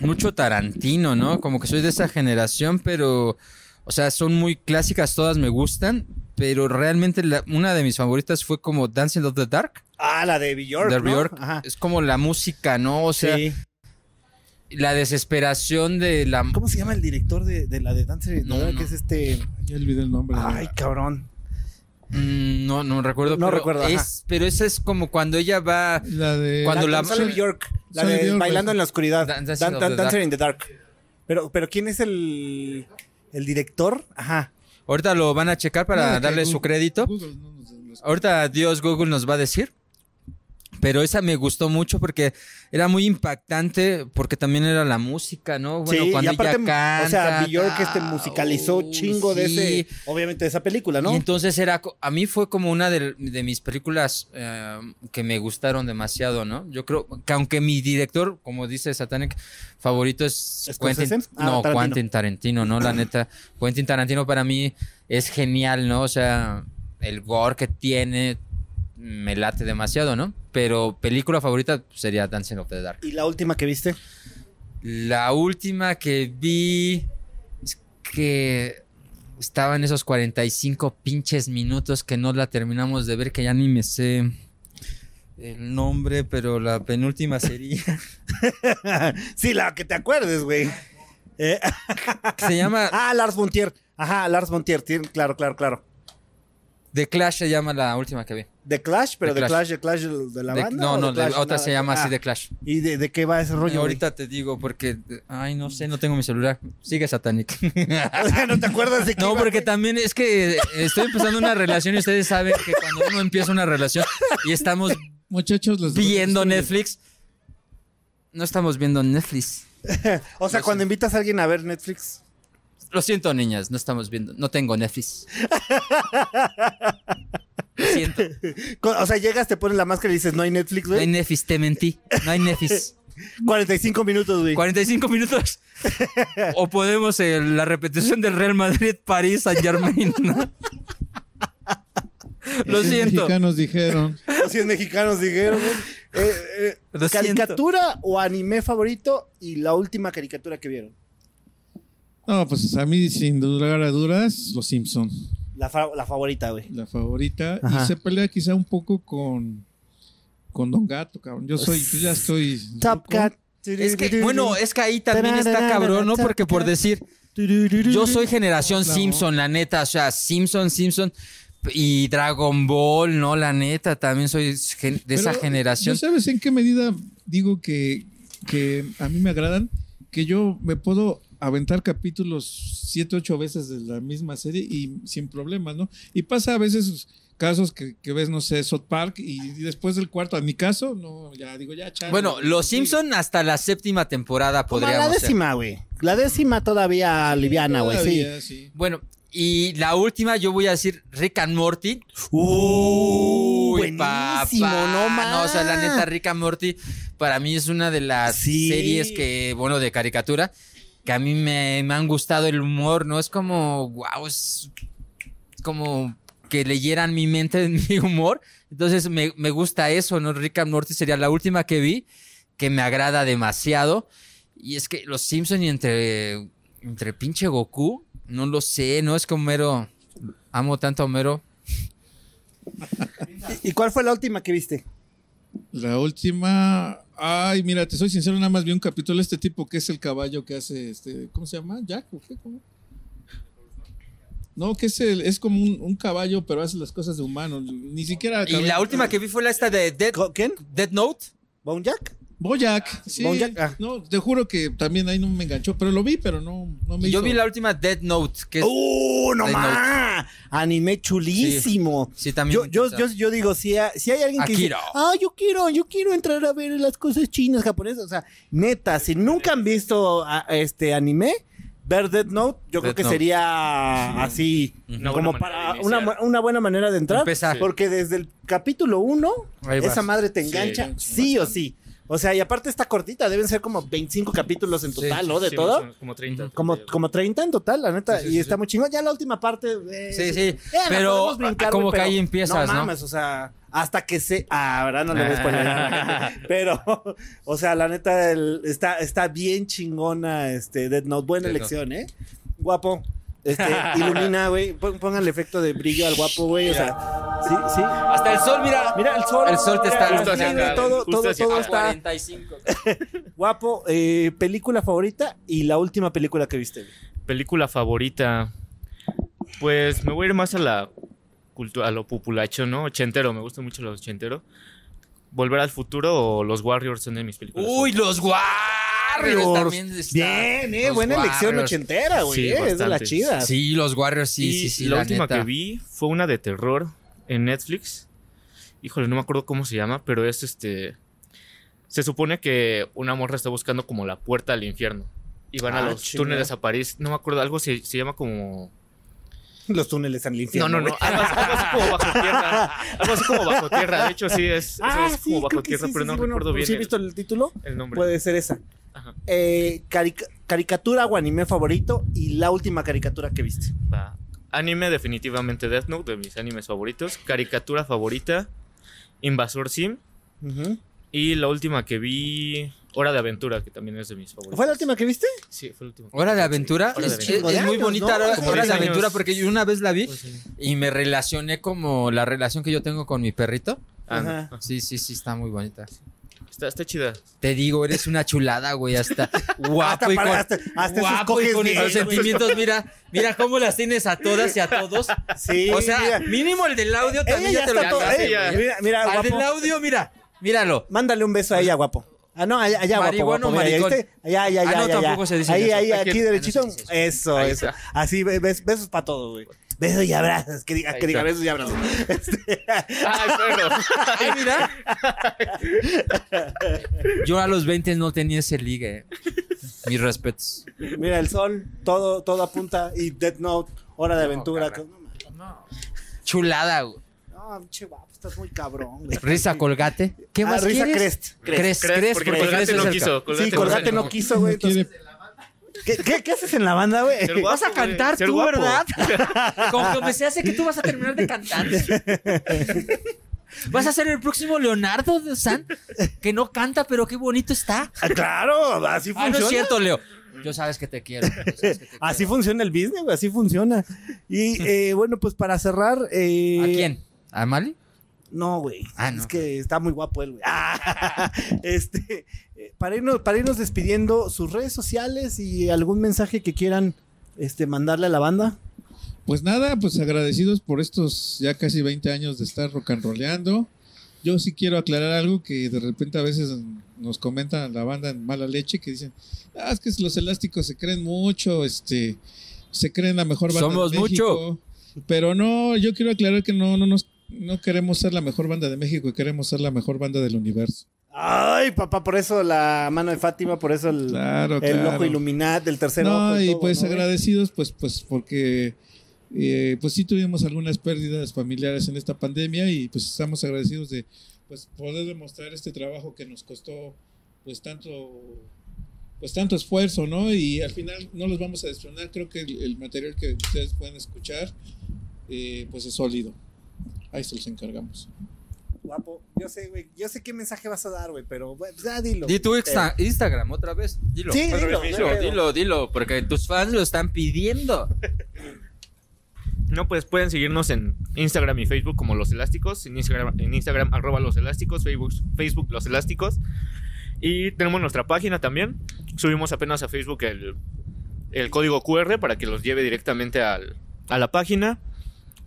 mucho Tarantino, ¿no? Como que soy de esa generación, pero, o sea, son muy clásicas, todas me gustan, pero realmente la- una de mis favoritas fue como Dancing of the Dark, Ah, la de Bjork, de ¿no? Bjork. Ajá. Es como la música, ¿no? O sea, Sí. la desesperación de la... ¿Cómo se llama el director de, de la de Dancer? No, No, no. que es este. Ya olvidé el nombre. Ay, cabrón. Mm, no, no recuerdo. No pero recuerdo. Es, pero esa es como cuando ella va... la de. Cuando la, la- Bjork, la de Bailando pues. en la oscuridad. Dan- Dancer Dark. in the Dark. Pero, pero ¿quién es el, el director? Ajá. Ahorita lo van a checar para darle su crédito. Google no Ahorita Dios Google nos va a decir. Pero esa me gustó mucho porque era muy impactante, porque también era la música, ¿no? Bueno, sí, cuando y aparte, ella canta. o sea, Bjork este ah, musicalizó uy, chingo de ese, obviamente de esa película, ¿no? Y entonces era, a mí fue como una de, de mis películas eh, que me gustaron demasiado, ¿no? Yo creo que aunque mi director, como dice Satanic, favorito es ¿Scorsese? Quentin, Ah, no, Tarantino. Quentin Tarantino, ¿no? La neta, Quentin Tarantino para mí es genial, ¿no? O sea, el gore que tiene me late demasiado, ¿no? Pero película favorita sería Dancing of the Dark. ¿Y la última que viste? La última que vi es que estaba en esos 45 pinches minutos que no la terminamos de ver, que ya ni me sé el nombre, pero la penúltima sería. sí, la que te acuerdes, güey. Eh, Se llama ah, Lars Montier. Ajá, Lars Montier, claro, claro, claro. The Clash, se llama la última que vi. The Clash, pero The The Clash. The Clash de la banda. no, no, The Clash de- otra nada? se llama así Ah, de Clash. ¿Y de, de qué va ese rollo? Ahorita te digo porque, ay, no sé, no tengo mi celular. Sigue Satanic. O sea, ¿no te acuerdas de qué No, iba, porque también es que estoy empezando una relación y ustedes saben que cuando uno empieza una relación y estamos Muchachos, los viendo los- Netflix, no estamos viendo Netflix. O sea, cuando invitas a alguien a ver Netflix. Lo siento, niñas, no estamos viendo, no tengo Netflix. Lo siento. O sea, llegas, te pones la máscara y dices, no hay Netflix, No hay güey. Netflix, te mentí. No hay Netflix. 45 minutos, güey. 45 minutos. O podemos eh, la repetición del Real Madrid, París, Saint Germain. ¿no? Lo los siento. mexicanos dijeron. Los 100 mexicanos dijeron, güey. Eh, eh, ¿Caricatura o anime favorito y la última caricatura que vieron? No, pues a mí, sin lugar a dudas, Los Simpson La, fa- la favorita, güey. la favorita. Ajá. Y se pelea quizá un poco con, con Don Gato, cabrón. Yo soy, yo ya estoy. Top Cat. Es que, bueno, es que ahí también está cabrón, ¿no? Porque por decir, yo soy generación Claro. Simpson, la neta, o sea, Simpson, Simpson y Dragon Ball, ¿no? La neta, también soy de esa Pero, generación. ¿tú ¿Sabes en qué medida digo que, que a mí me agradan? Que yo me puedo aventar capítulos siete, ocho veces de la misma serie y sin problemas, ¿no? Y pasa a veces casos que, que ves, no sé, South Park y, y después del cuarto, en mi caso, no, ya digo, ya, chale. Bueno, Los Sí. Simpson hasta la séptima temporada Como podríamos la ser. décima, güey. La décima todavía liviana, güey, sí. Sí. Bueno, y la última yo voy a decir Rick and Morty. Uh, Uy, buenísimo, papá. no más. No, o sea, la neta, Rick and Morty para mí es una de las Sí. series que, bueno, de caricatura, que a mí me, me han gustado el humor, ¿no? Es como, wow, es como que leyeran mi mente, mi humor. Entonces me, me gusta eso, ¿no? Rick and Morty sería la última que vi, que me agrada demasiado. Y es que los Simpson y entre, entre pinche Goku, no lo sé, ¿no? Es como Homero. Amo tanto a Homero. ¿Y cuál fue la última que viste? La última. Ay, mira, te soy sincero, nada más vi un capítulo de este tipo que es el caballo que hace este. ¿Cómo se llama? ¿Jack o qué? ¿Cómo? No, que es el, es como un, un caballo, pero hace las cosas de humano. Ni siquiera. Y la última que vi fue la esta de Dead, ¿Quién? Dead Note. ¿Bonejack? Bojack. Sí. Ah. No, te juro que también ahí no me enganchó, pero lo vi, pero no, no me Yo hizo- vi la última Dead Note, que es... ¡Uh, no Death más! Anime chulísimo. Sí, también. Yo, yo, yo, yo digo, si hay, si hay alguien que dice, Akira. ah, yo quiero, yo quiero entrar a ver las cosas chinas, japonesas, o sea, neta, si nunca han visto a- este anime, ver Death Note, yo creo que Note. sería así, Una como para una, una buena manera de entrar, Empezar. porque desde el capítulo 1, Ahí vas. esa madre te Sí, engancha, sí, sí, o sí. O sea, y aparte está cortita, deben ser como 25 capítulos en Sí, total, ¿no? De Sí, todo. menos, Como 30. Como, 30. como 30 en total, la neta. Sí, sí, y sí, está sí. muy chingón. Ya la última parte. eh, Sí, sí. la Pero, brincar, como que ahí empiezas, no ¿no? mames, o sea, hasta que se. Ah, ahora no le voy a gente. Pero, o sea, la neta, el- está, está bien chingona este Dead Note. Buena Death elección, ¿eh? Guapo. Este, ilumina, güey. Pon- Pongan el efecto de brillo al guapo, güey. O sea, sí, sí. Hasta el sol, mira. Mira el sol. El sol te está- Justo hacia acá, todo, justo todo, hacia todo está 45. guapo. Eh, película favorita y la última película que viste. güey. Película favorita. Pues me voy a ir más a la cultura, a lo populacho, ¿no? Ochentero, me gusta mucho lo ochentero. Volver al futuro o Los Warriors son de mis películas. Uy, los Warriors también está- Bien, eh. Buena elección Warriors. ochentera, güey. Sí, eh, es de las chidas. Sí, los Warriors, sí, y sí, sí. la, La, última neta. que vi fue una de terror en Netflix. Híjole, no me acuerdo cómo se llama, pero es este. Se supone que una morra está buscando como la puerta al infierno. Y van a Ah, los túneles a París. No me acuerdo, algo se, se llama como. Los túneles al No, infierno. no, no. güey. Algo, así- algo así como bajo tierra. Algo así como bajo tierra. De hecho, sí, es, Ah, es sí, como bajo tierra, sí, pero sí, no sí, bueno, recuerdo bien ¿Sí he visto el título? el nombre. Puede ser esa. Eh, carica- caricatura o anime favorito y la última caricatura que viste. Va. Anime, definitivamente Death Note, de mis animes favoritos. Caricatura favorita, Invasor Sim. Ujú. Y la última que vi, Hora de Aventura, que también es de mis favoritos. ¿Fue la última que viste? Sí, fue la última. Hora de aventura Hora de es, Aventura. es- es muy bonita ¿no? Hora, de 10 años. aventura porque yo una vez la vi Pues sí. y me relacioné como la relación que yo tengo con mi perrito. Ah. Ajá. Sí, sí, sí, está muy bonita. Está, está chida. Te digo, eres una chulada, güey. Hasta guapo y con, hasta- hasta esos guapo y con bien, esos güey. sentimientos. Mira, mira cómo las tienes a todas y a todos. Sí, o sea, mira. mínimo el del audio Ella también ya ya te lo está todo- ganaste, eh, mira, mira, Al del guapo. audio, mira, míralo. Mándale un beso a ella, guapo. Ah, no, allá, allá guapo, Marihuano, guapo. Mira, ¿ya maricón. viste? Allá, allá, Ah, allá, no, allá, tampoco se dice Ahí, eso. ahí, Aquí- aquí no derechito. eso. Eso. Así, be- bes- besos para todo, güey. Besos y abrazos. Que diga, que diga besos y abrazos. Este, Ah, el perro. Ay, mira. Yo a los 20 no tenía ese ligue. Mis respetos. mira, el sol, todo, todo apunta. Y Death Note, Hora de Aventura. cabrón. que- No, Chulada, güey. no, guapo, estás muy cabrón, güey. Risa colgate. ¿Qué Ah, más risa quieres? Crest. Crest, Crest, Crest, porque porque Colgate Crest no quiso. ca- Sí, Colgate no quiso, güey. No entonces- ¿Qué, qué, qué haces en la banda, güey? Guapo, Vas a cantar tú, guapo. ¿verdad? Como que se hace que tú vas a terminar de cantar. Vas a ser el próximo Leonardo de San, que no canta, pero qué bonito está. Ah, Claro, así Ah, funciona. no es cierto, Leo. Yo sabes que te quiero. que te Así quiero. funciona el business, güey, así funciona. Y eh, bueno, pues para cerrar. eh, ¿A quién? ¿A Mali? No, güey. Ah, no. Es que está muy guapo él, güey. Ah, este, para, irnos, para irnos despidiendo, sus redes sociales y algún mensaje que quieran este, mandarle a la banda. Pues nada, pues agradecidos por estos ya casi 20 años de estar rock and rolleando. Yo sí quiero aclarar algo que de repente a veces nos comentan la banda en mala leche que dicen, ah, es que los elásticos se creen mucho, este, se creen la mejor banda Somos de México. Pero no, yo quiero aclarar que no, no nos, no queremos ser la mejor banda de México, queremos ser la mejor banda del universo. Ay, papá, por eso la mano de Fátima, por eso el, Claro, el claro. ojo iluminado del tercer No, ojo. y todo, pues agradecidos, pues, pues, porque eh, pues sí tuvimos algunas pérdidas familiares en esta pandemia y pues estamos agradecidos de pues poder demostrar este trabajo que nos costó pues tanto pues tanto esfuerzo, ¿no? Y al final no los vamos a destronar, creo que el, el material que ustedes pueden escuchar eh, pues es sólido. Ahí se los encargamos. Guapo. Yo sé, güey. Yo sé qué mensaje vas a dar, güey, pero ya dilo. Di tu Eh, Insta- Instagram otra vez. Dilo. Sí, dilo, no dilo, dilo, porque tus fans lo están pidiendo. No, pues pueden seguirnos en Instagram y Facebook como Los Elásticos. En Instagram, en Instagram arroba Los Elásticos, Facebook, Facebook Los Elásticos. Y tenemos nuestra página también. Subimos apenas a Facebook el, el código QR para que los lleve directamente al- a la página.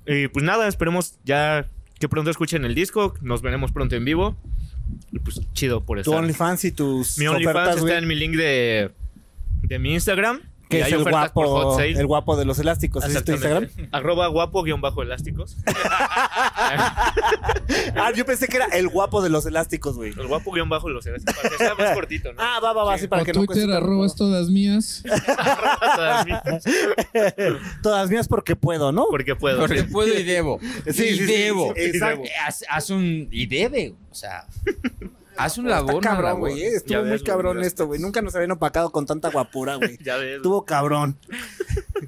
Y pues nada, esperemos ya que pronto escuchen el disco. Nos veremos pronto en vivo. Y pues chido por Tu eso. OnlyFans y tus Mi OnlyFans está en mi link de, de mi Instagram. Que Y es el guapo, el guapo de los elásticos. ¿Es tu Instagram? Arroba guapo guion bajo elásticos. Ah, yo pensé que era el guapo de los elásticos, güey. El guapo guion bajo los elásticos. Para que sea más cortito, ¿no? Ah, va, va, va, sí, para o que no Twitter, cueste tanto. arrobas todas mías. Todas mías. Todas mías porque puedo, ¿no? Porque puedo. Porque puedo y debo. Sí, y sí, sí, debo. sí, exacto. Haz, haz un. Y debe. O sea. Haz un labor. cabrón, güey. eh, Estuvo muy cabrón esto, güey. Nunca nos habían opacado con tanta guapura, güey. Ya ves. Estuvo cabrón.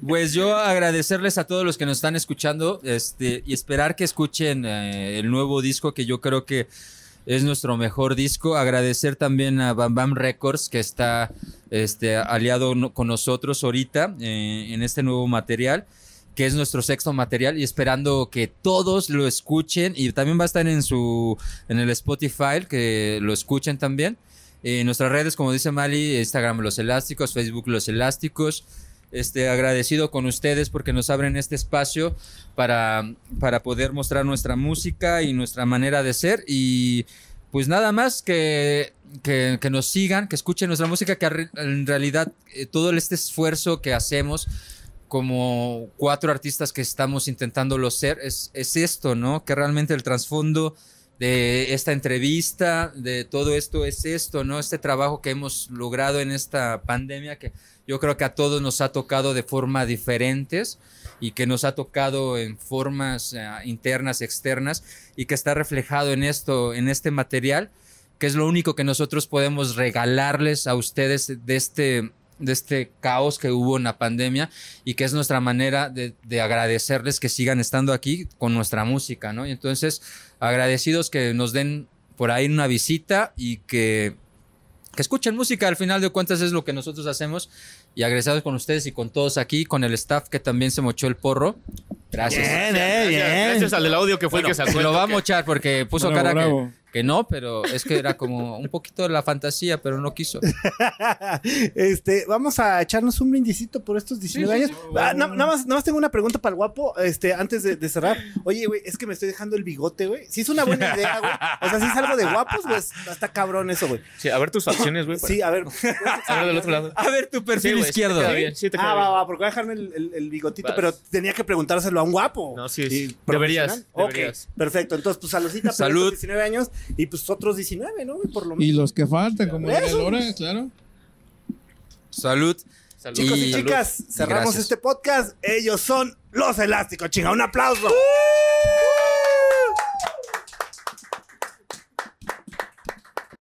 Pues yo agradecerles a todos los que nos están escuchando este, y esperar que escuchen eh, el nuevo disco que yo creo que es nuestro mejor disco. Agradecer también a Bam Bam Records que está este, aliado no- con nosotros ahorita eh, en este nuevo material que es nuestro sexto material y esperando que todos lo escuchen y también va a estar en su en el Spotify que lo escuchen también. En nuestras redes, como dice Mali, Instagram Los Elásticos, Facebook Los Elásticos. Este, agradecido con ustedes porque nos abren este espacio para, para poder mostrar nuestra música y nuestra manera de ser. Y pues nada más que, que, nos sigan, que escuchen nuestra música, que en realidad eh, todo este esfuerzo que hacemos como cuatro artistas que estamos intentándolo ser, es, es esto, ¿no? Que realmente el trasfondo de esta entrevista, de todo esto, es esto, ¿no? Este trabajo que hemos logrado en esta pandemia, que yo creo que a todos nos ha tocado de forma diferentes y que nos ha tocado en formas eh, internas, externas, y que está reflejado en esto, en este material, que es lo único que nosotros podemos regalarles a ustedes de este de este caos que hubo en la pandemia y que es nuestra manera de, de agradecerles que sigan estando aquí con nuestra música, ¿no? Y entonces, agradecidos que nos den por ahí una visita y que, que escuchen música, al final de cuentas es lo que nosotros hacemos y agradecidos con ustedes y con todos aquí, con el staff que también se mochó el porro. Gracias. Bien, eh, Gracias, bien. gracias al del audio que fue Bueno, el que sacó. se lo va a mochar porque puso Bravo, cara bravo. que no, pero es que era como un poquito la fantasía, pero no quiso. este, vamos a echarnos un brindisito por estos 19 Sí, sí, años. sí. Ah, na- nada, más, nada más tengo una pregunta para el guapo, este, antes de, de cerrar. Oye, güey, es que me estoy dejando el bigote, güey. Si es una buena idea, güey. O sea, si es algo de guapos, güey, está cabrón eso, güey. Sí, a ver tus facciones, güey. Sí, a ver. A ver del otro lado. A ver, tu Sí, perfil sí te izquierdo. queda bien, sí te queda Ah, va, bien. va, porque voy a dejarme el, el- el bigotito, Vas. pero tenía que preguntárselo a un guapo. No, sí, sí. Deberías, Ok, perfecto. Entonces, pues saludcita, por Salud. estos 19 años y pues otros 19, ¿no? Por lo Y menos. los que faltan, como diría Eso. Lora, claro. Salud. Salud. Chicos y, Y- chicas, salud. cerramos este podcast. Ellos son los elásticos, chinga. Un aplauso.